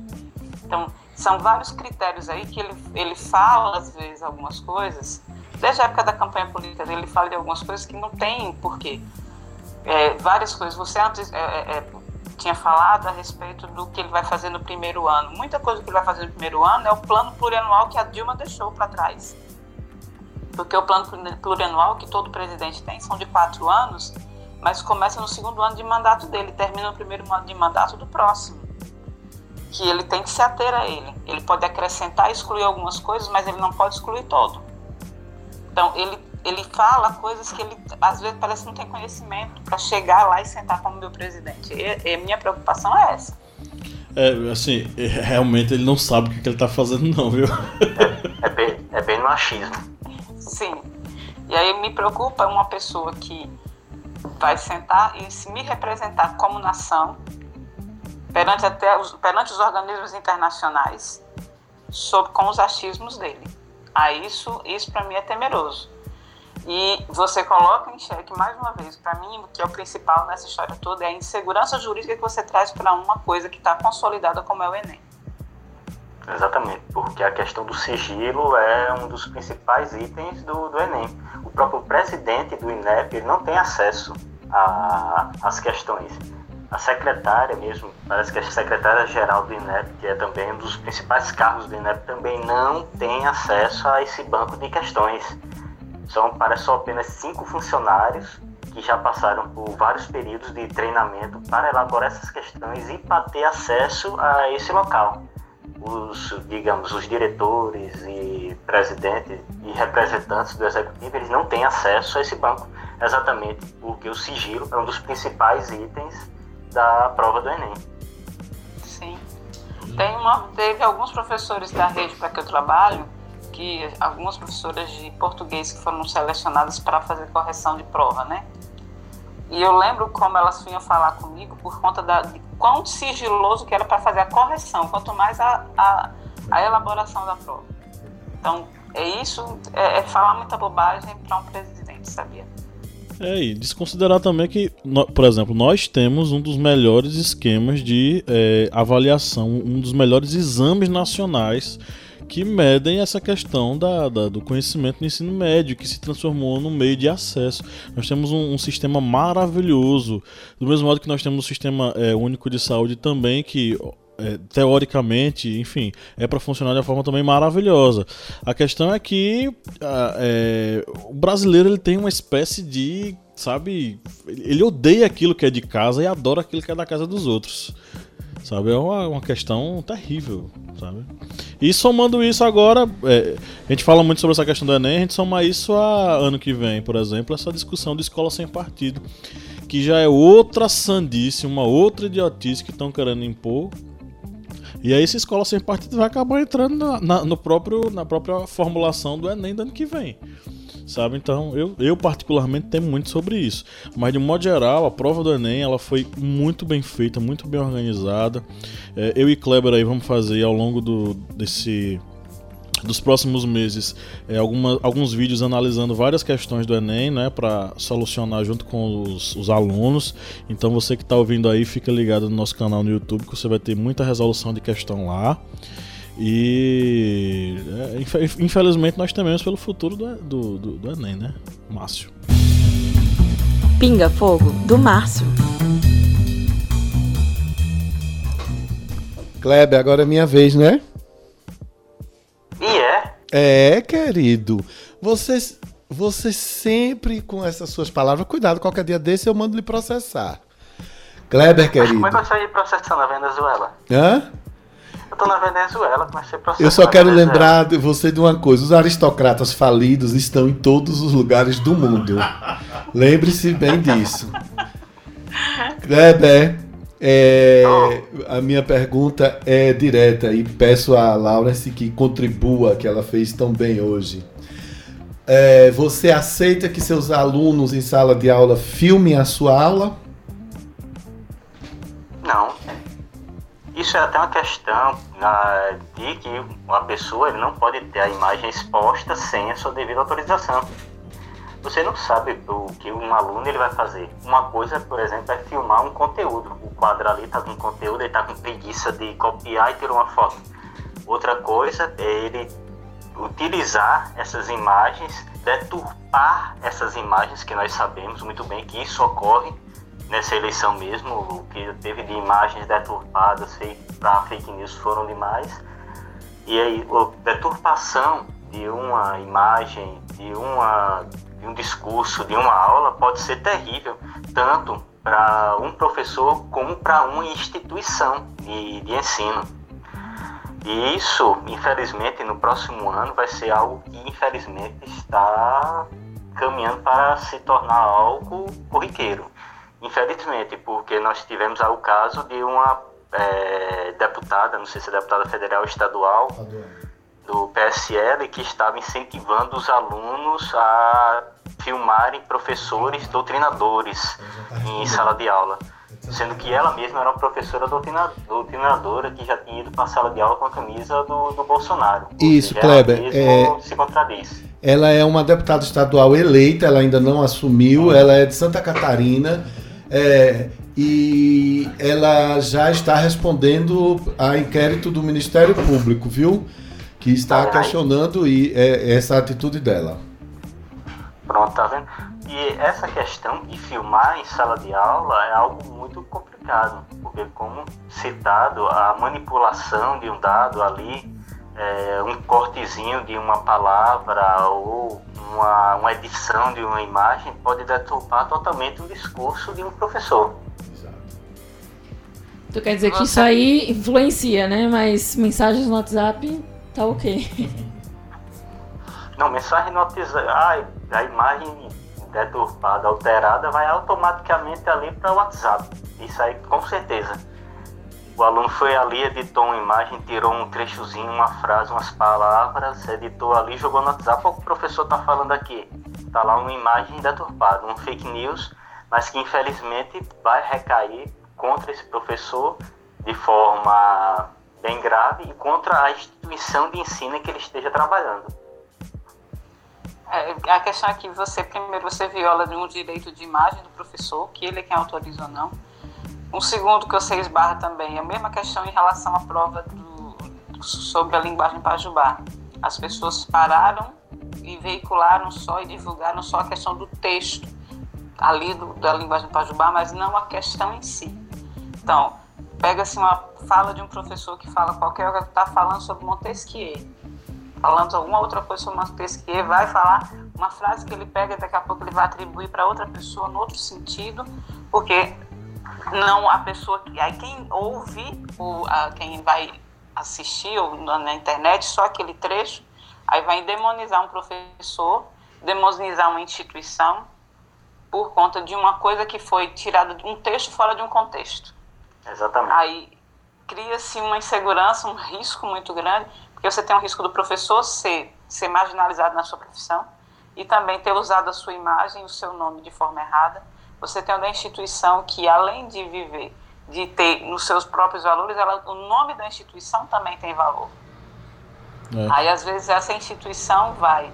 Então, são vários critérios aí que ele, ele fala, às vezes, algumas coisas. Desde a época da campanha política dele, ele fala de algumas coisas que não tem porquê. É, várias coisas. Você antes é, é, é tinha falado a respeito do que ele vai fazer no primeiro ano. Muita coisa que ele vai fazer no primeiro ano é o plano plurianual que a Dilma deixou para trás. Porque o plano plurianual que todo presidente tem são de quatro anos, mas começa no segundo ano de mandato dele, termina no primeiro ano de mandato do próximo. Que ele tem que se ater a ele. Ele pode acrescentar e excluir algumas coisas, mas ele não pode excluir todo. Então, ele ele fala coisas que ele às vezes parece que não tem conhecimento para chegar lá e sentar como meu presidente. E, e minha preocupação é essa. É, assim, é, realmente ele não sabe o que, ele está fazendo, não, viu? É, é, bem, é bem no achismo. Sim. E aí me preocupa uma pessoa que vai sentar e se me representar como nação perante até os, perante os organismos internacionais sobre com os achismos dele. Ah, isso, isso para mim é temeroso. E você coloca em xeque, mais uma vez, para mim, o que é o principal nessa história toda é a insegurança jurídica que você traz para uma coisa que está consolidada como é o Enem. Exatamente, porque a questão do sigilo é um dos principais itens do, do Enem. O próprio presidente do INEP não tem acesso às questões. A secretária mesmo, parece que a secretária-geral do INEP, que é também um dos principais cargos do INEP, também não tem acesso a esse banco de questões. São, parece só apenas cinco funcionários que já passaram por vários períodos de treinamento para elaborar essas questões e para ter acesso a esse local. Os, digamos, os diretores e presidentes e representantes do executivo, eles não têm acesso a esse banco, exatamente porque o sigilo é um dos principais itens da prova do Enem. Sim. Tem uma, teve alguns professores da rede para que eu trabalho que algumas professoras de português que foram selecionadas para fazer correção de prova, né? E eu lembro como elas vinham falar comigo por conta da, de quão sigiloso que era para fazer a correção, quanto mais a, a, a, elaboração da prova. Então, é isso, é, é falar muita bobagem para um presidente, sabia? É, e desconsiderar também que, por exemplo, nós temos um dos melhores esquemas de é, avaliação, um dos melhores exames nacionais que medem essa questão da, da, do conhecimento no ensino médio, que se transformou no meio de acesso. Nós temos um, um sistema maravilhoso, do mesmo modo que nós temos um sistema é, único de saúde também, que é, teoricamente, enfim, é para funcionar de uma forma também maravilhosa. A questão é que a, é, o brasileiro ele tem uma espécie de, sabe, ele odeia aquilo que é de casa e adora aquilo que é da casa dos outros. Sabe, é uma, uma questão terrível, sabe? E somando isso agora, é, a gente fala muito sobre essa questão do Enem, a gente soma isso a ano que vem, por exemplo, essa discussão de escola sem partido, que já é outra sandice, uma outra idiotice que estão querendo impor. E aí essa escola sem partido vai acabar entrando na, na, no próprio, na própria formulação do Enem do ano que vem sabe? Então, eu, eu particularmente temo muito sobre isso. Mas de modo geral, a prova do Enem ela foi muito bem feita, muito bem organizada. É, eu e Kleber aí vamos fazer ao longo do, desse dos próximos meses é, alguma, alguns vídeos analisando várias questões do Enem, né, para solucionar junto com os, os, alunos. Então você que está ouvindo aí, fica ligado no nosso canal no YouTube que você vai ter muita resolução de questão lá. E é, infelizmente nós tememos pelo futuro do, do, do, do Enem, né? Márcio. Pinga Fogo, do Márcio. Kleber, agora é minha vez, né? E é? É, querido. Você, você sempre com essas suas palavras. Cuidado, qualquer dia desse eu mando lhe processar. Kleber, querido. Como é que você processar na Venezuela? Hã? Eu tô na Venezuela, mas você processa Eu só quero lembrar de você de uma coisa: os aristocratas falidos estão em todos os lugares do mundo. Lembre-se bem disso. Kleber, é, a minha pergunta é direta e peço a Laurence que contribua, que ela fez tão bem hoje. É, você aceita que seus alunos em sala de aula filmem a sua aula? Não. Isso é até uma questão na, de que uma pessoa não pode ter a imagem exposta sem a sua devida autorização você não sabe o que um aluno ele vai fazer. Uma coisa, por exemplo, é filmar um conteúdo. O quadro ali está com conteúdo, ele está com preguiça de copiar e tirar uma foto. Outra coisa é ele utilizar essas imagens, deturpar essas imagens que nós sabemos muito bem que isso ocorre nessa eleição mesmo, o que teve de imagens deturpadas para fake news foram demais. E aí, a deturpação de uma imagem, de uma de um discurso, de uma aula, pode ser terrível, tanto para um professor como para uma instituição de, de ensino. E isso, infelizmente, no próximo ano vai ser algo que, infelizmente, está caminhando para se tornar algo corriqueiro. Infelizmente, porque nós tivemos o caso de uma é, deputada, não sei se é deputada federal ou estadual, do PSL que estava incentivando os alunos a filmarem professores doutrinadores em sala de aula, sendo que ela mesma era uma professora doutrinadora que já tinha ido para a sala de aula com a camisa do, do Bolsonaro. Isso, Kleber. É... se contradiz. Ela é uma deputada estadual eleita, ela ainda não assumiu, ela é de Santa Catarina. É, e ela já está respondendo a inquérito do Ministério Público, viu? que está questionando e, é, essa atitude dela. Pronto, tá vendo? E essa questão de filmar em sala de aula é algo muito complicado, porque como citado, a manipulação de um dado ali, é, um cortezinho de uma palavra ou uma, uma edição de uma imagem pode deturpar totalmente o discurso de um professor. Tu quer dizer que isso aí influencia, né? Mas mensagens no WhatsApp Tá ok. Não, mensagem notizada. Ah, a imagem deturpada, alterada, vai automaticamente ali para o WhatsApp. Isso aí, com certeza. O aluno foi ali, editou uma imagem, tirou um trechozinho, uma frase, umas palavras, editou ali, jogou no WhatsApp. O que o professor está falando aqui? Está lá uma imagem deturpada, um fake news, mas que infelizmente vai recair contra esse professor de forma bem grave e contra a instituição de ensino que ele esteja trabalhando. É, a questão é que você, primeiro, você viola um direito de imagem do professor, que ele é quem autoriza ou não. Um segundo que você esbarra também é a mesma questão em relação à prova do, sobre a linguagem pajubá. As pessoas pararam e veicularam só e divulgaram só a questão do texto ali do, da linguagem pajubá, mas não a questão em si. Então, pega-se uma fala de um professor que fala qualquer coisa, está falando sobre Montesquieu, falando alguma outra coisa sobre Montesquieu, vai falar uma frase que ele pega e daqui a pouco ele vai atribuir para outra pessoa no outro sentido, porque não a pessoa que aí quem ouve o a, quem vai assistir ou na, na internet só aquele trecho aí vai demonizar um professor demonizar uma instituição por conta de uma coisa que foi tirada de um texto fora de um contexto Exatamente. Aí cria-se uma insegurança, um risco muito grande, porque você tem o risco do professor ser, ser marginalizado na sua profissão e também ter usado a sua imagem, o seu nome de forma errada. Você tem uma instituição que, além de viver, de ter nos seus próprios valores, ela, o nome da instituição também tem valor. É. Aí, às vezes, essa instituição vai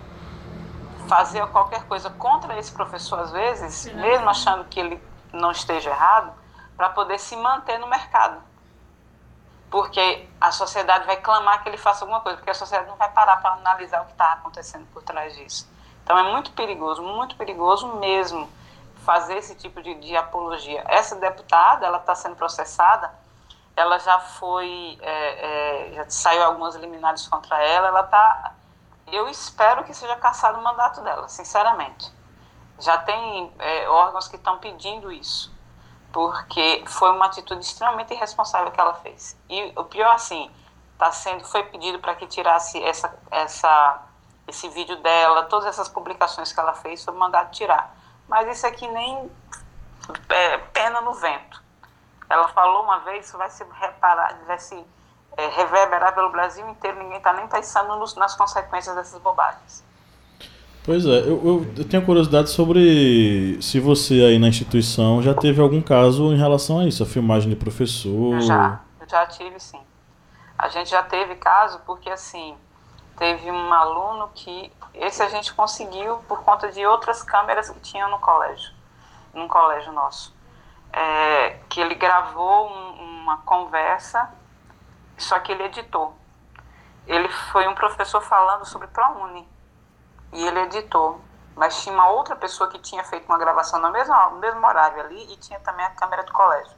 fazer qualquer coisa contra esse professor, às vezes, Sim. mesmo achando que ele não esteja errado, para poder se manter no mercado. Porque a sociedade vai clamar que ele faça alguma coisa, porque a sociedade não vai parar para analisar o que está acontecendo por trás disso. Então é muito perigoso, muito perigoso mesmo fazer esse tipo de, de apologia. Essa deputada, ela está sendo processada, ela já foi, é, é, já saiu algumas liminares contra ela, ela está, eu espero que seja cassado o mandato dela, sinceramente. Já tem é, órgãos que estão pedindo isso porque foi uma atitude extremamente irresponsável que ela fez. E o pior assim, tá sendo foi pedido para que tirasse essa essa esse vídeo dela, todas essas publicações que ela fez, foi mandado tirar. Mas isso aqui nem é, pena no vento. Ela falou uma vez, isso vai se reparar, vai se é, reverberar pelo Brasil inteiro, ninguém está nem pensando nos, nas consequências dessas bobagens. Pois é, eu, eu, eu, tenho curiosidade sobre se você aí na instituição já teve algum caso em relação a isso, a filmagem de professor. Já, já tive sim. A gente já teve caso porque assim, teve um aluno que, esse a gente conseguiu por conta de outras câmeras que tinha no colégio, num colégio nosso. É, que ele gravou um, uma conversa, só que ele editou. Ele foi um professor falando sobre ProUni e ele editou. Mas tinha uma outra pessoa que tinha feito uma gravação no mesmo, no mesmo horário ali e tinha também a câmera do colégio.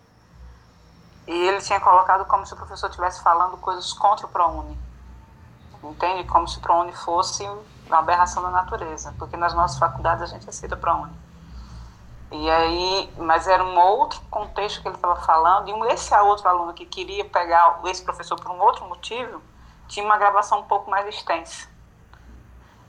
E ele tinha colocado como se o professor estivesse falando coisas contra o ProUni. Entende? Como se o ProUni fosse uma aberração da natureza. Porque nas nossas faculdades a gente aceita ProUni. E aí, mas era um outro contexto que ele estava falando, e esse outro aluno que queria pegar esse professor por um outro motivo, tinha uma gravação um pouco mais extensa.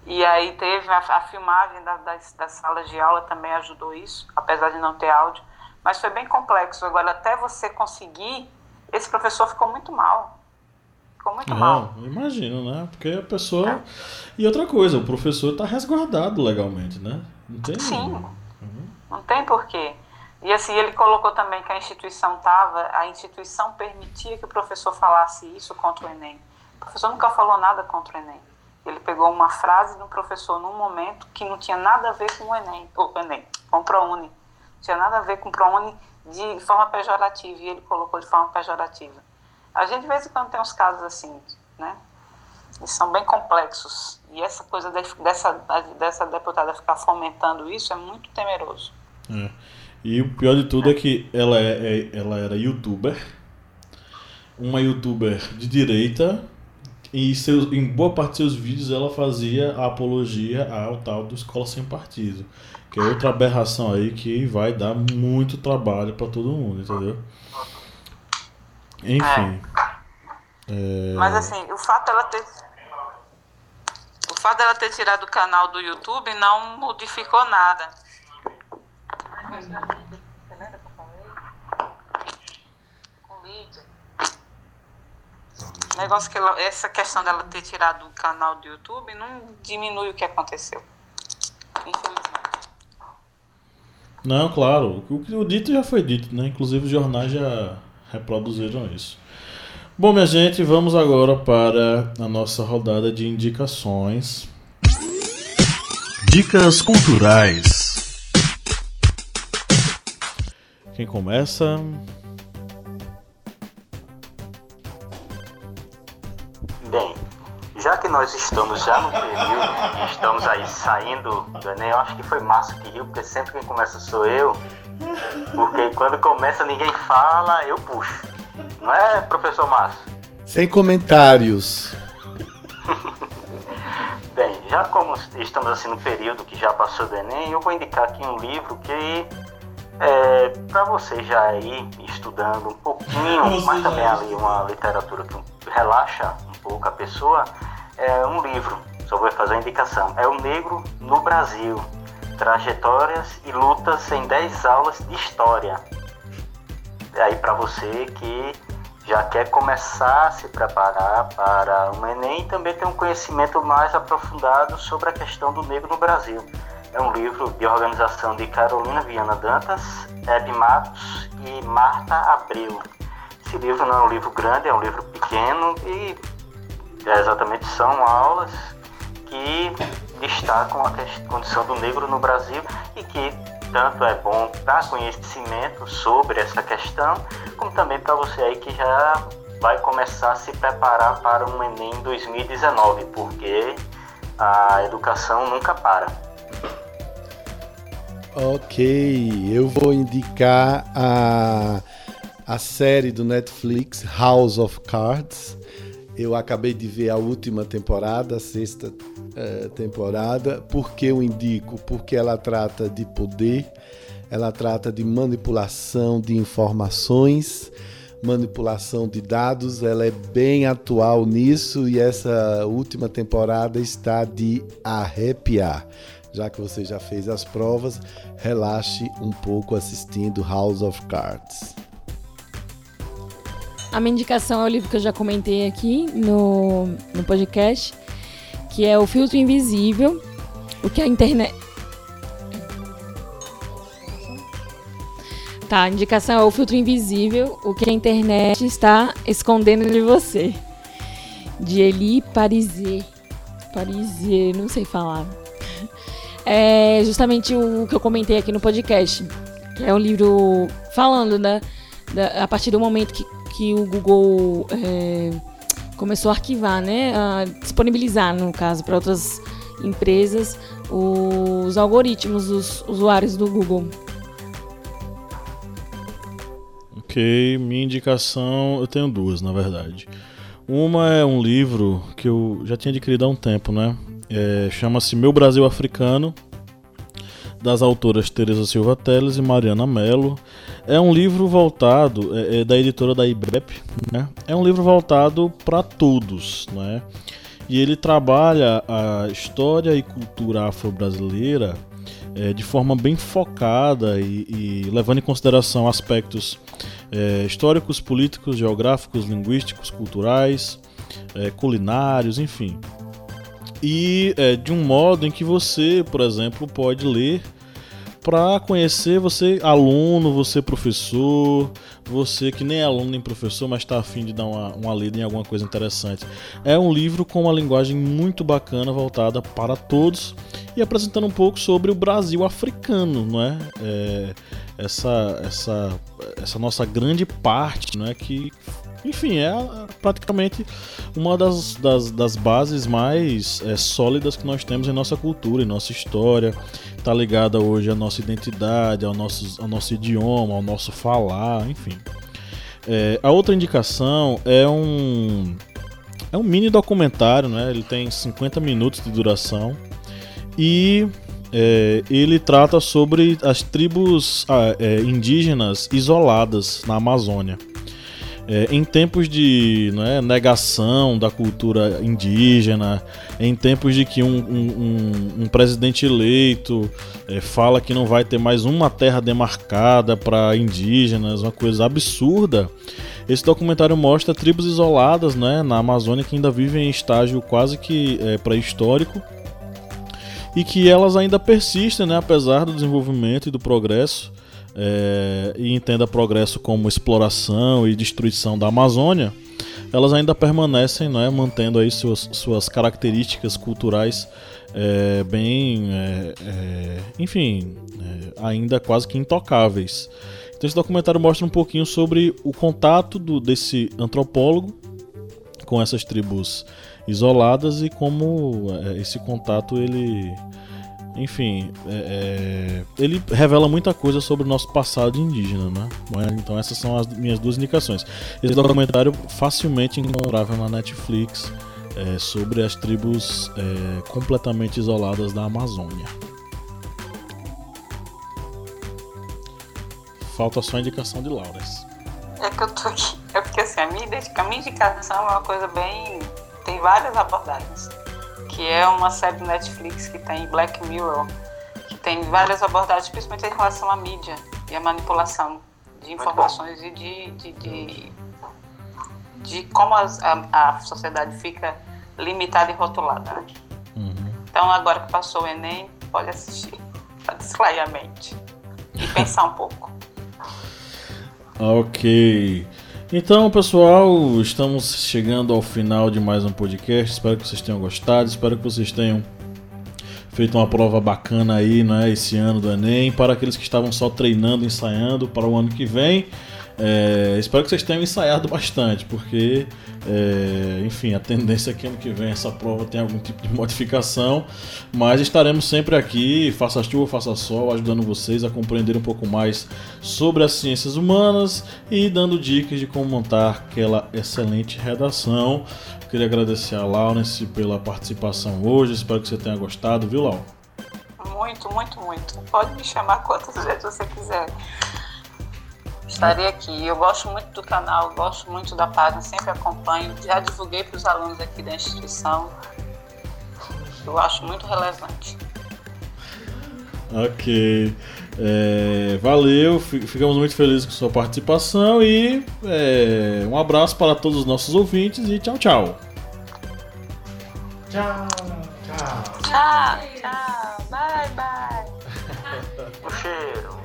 E aí teve a, a filmagem da, das, das salas de aula também ajudou isso, apesar de não ter áudio. Mas foi bem complexo. Agora, até você conseguir, esse professor ficou muito mal. Ficou muito não, mal. Imagino, né? Porque a pessoa. É. E outra coisa, o professor está resguardado legalmente, né? Não tem. Sim. Uhum. Não tem porquê. E assim, ele colocou também que a instituição estava, a instituição permitia que o professor falasse isso contra o Enem. O professor nunca falou nada contra o Enem. Ele pegou uma frase de um professor num momento que não tinha nada a ver com o Enem, ou Enem, com o ProUni. Não tinha nada a ver com o ProUni de forma pejorativa, e ele colocou de forma pejorativa. A gente, de vez em quando, tem uns casos assim, né? E são bem complexos. E essa coisa de, dessa, dessa deputada ficar fomentando isso é muito temeroso. É. E o pior de tudo é, é que ela, é, é, ela era youtuber, uma youtuber de direita e seus, em boa parte de seus vídeos ela fazia a apologia ao tal do Escola Sem Partido. Que é outra aberração aí que vai dar muito trabalho para todo mundo, entendeu? Enfim. É. É... Mas assim, o fato dela ter. O fato dela ter tirado o canal do YouTube não modificou nada. Negócio que ela, essa questão dela ter tirado o canal do YouTube não diminui o que aconteceu. Infelizmente. Não, claro. O que o dito já foi dito, né? Inclusive os jornais já reproduziram isso. Bom, minha gente, vamos agora para a nossa rodada de indicações. Dicas culturais. Quem começa? Nós estamos já no período, estamos aí saindo do Enem, eu acho que foi Márcio que riu, porque sempre quem começa sou eu, porque quando começa ninguém fala, eu puxo. Não é, professor Márcio? Sem comentários. Bem, já como estamos assim no período que já passou do Enem, eu vou indicar aqui um livro que é, para você já aí estudando um pouquinho, mas também ali uma literatura que relaxa um pouco a pessoa, é um livro, só vou fazer a indicação. É o Negro no Brasil, trajetórias e lutas em 10 aulas de história. Aí para você que já quer começar a se preparar para o Enem e também ter um conhecimento mais aprofundado sobre a questão do negro no Brasil. É um livro de organização de Carolina Viana Dantas, Hebe Matos e Marta Abreu. Esse livro não é um livro grande, é um livro pequeno e exatamente são aulas que destacam a condição do negro no Brasil e que tanto é bom para conhecimento sobre essa questão, como também para você aí que já vai começar a se preparar para um Enem 2019, porque a educação nunca para. Ok, eu vou indicar a, a série do Netflix House of Cards. Eu acabei de ver a última temporada, a sexta uh, temporada. Por que eu indico? Porque ela trata de poder, ela trata de manipulação de informações, manipulação de dados. Ela é bem atual nisso e essa última temporada está de arrepiar já que você já fez as provas, relaxe um pouco assistindo House of Cards. A minha indicação é o livro que eu já comentei aqui no, no podcast, que é O Filtro Invisível, o que a internet. Tá, a indicação é O Filtro Invisível, o que a internet está escondendo de você. De Eli Parisier. Parisier, não sei falar é justamente o que eu comentei aqui no podcast. Que é um livro falando, né? Da, a partir do momento que, que o Google é, começou a arquivar, né? A disponibilizar, no caso, para outras empresas, os algoritmos dos usuários do Google. Ok, minha indicação, eu tenho duas, na verdade. Uma é um livro que eu já tinha adquirido há um tempo, né? É, Chama-se Meu Brasil Africano, das autoras Teresa Silva Teles e Mariana Mello. É um livro voltado, é, é da editora da IBEP, né? É um livro voltado para todos, né? E ele trabalha a história e cultura afro-brasileira é, de forma bem focada e, e, levando em consideração aspectos é, históricos, políticos, geográficos, linguísticos, culturais, é, culinários, enfim e é, de um modo em que você, por exemplo, pode ler para conhecer você aluno, você professor, você que nem é aluno nem professor, mas está afim de dar uma, uma lida em alguma coisa interessante. É um livro com uma linguagem muito bacana, voltada para todos e apresentando um pouco sobre o Brasil africano, não é? é essa, essa, essa nossa grande parte, não é que enfim, é praticamente uma das, das, das bases mais é, sólidas que nós temos em nossa cultura, em nossa história. Está ligada hoje à nossa identidade, ao nosso, ao nosso idioma, ao nosso falar, enfim. É, a outra indicação é um, é um mini documentário, né? ele tem 50 minutos de duração e é, ele trata sobre as tribos ah, é, indígenas isoladas na Amazônia. É, em tempos de é, negação da cultura indígena, em tempos de que um, um, um presidente eleito é, fala que não vai ter mais uma terra demarcada para indígenas, uma coisa absurda. Esse documentário mostra tribos isoladas né, na Amazônia que ainda vivem em estágio quase que é, pré-histórico e que elas ainda persistem, né, apesar do desenvolvimento e do progresso é, e entenda progresso como exploração e destruição da Amazônia, elas ainda permanecem, né, mantendo aí suas, suas características culturais é, bem, é, é enfim, é, ainda quase que intocáveis. Então esse documentário mostra um pouquinho sobre o contato do, desse antropólogo com essas tribos isoladas e como é, esse contato ele enfim, é, é, ele revela muita coisa sobre o nosso passado indígena, né? Então essas são as minhas duas indicações. Esse documentário facilmente encontrável na Netflix é, sobre as tribos é, completamente isoladas da Amazônia. Falta só a indicação de Lauras. É que eu tô aqui. É porque assim, a minha, a minha indicação é uma coisa bem. tem várias abordagens que é uma série do Netflix que tem Black Mirror, que tem várias abordagens, principalmente em relação à mídia e à manipulação de informações e de, de, de, de como a, a, sociedade fica limitada e rotulada. Né? Uhum. Então, agora que passou o Enem, pode assistir para distrair a mente e pensar um pouco. Ok. Então, pessoal, estamos chegando ao final de mais um podcast. Espero que vocês tenham gostado. Espero que vocês tenham feito uma prova bacana aí, né, esse ano do Enem. Para aqueles que estavam só treinando, ensaiando para o ano que vem, É, espero que vocês tenham ensaiado bastante, porque, é, enfim, a tendência é que ano que vem essa prova tenha algum tipo de modificação, mas estaremos sempre aqui, faça chuva, faça sol, ajudando vocês a compreender um pouco mais sobre as ciências humanas e dando dicas de como montar aquela excelente redação. Queria agradecer a Laurence pela participação hoje, espero que você tenha gostado, viu, Lau? Muito, muito, muito. Pode me chamar quantas vezes você quiser. Estarei aqui. Eu gosto muito do canal, gosto muito da página, sempre acompanho. Já divulguei para os alunos aqui da instituição. Eu acho muito relevante. Ok. É, valeu, ficamos muito felizes com sua participação e é, um abraço para todos os nossos ouvintes e tchau, tchau. Tchau, tchau. Tchau, tchau. Bye, bye. O cheiro.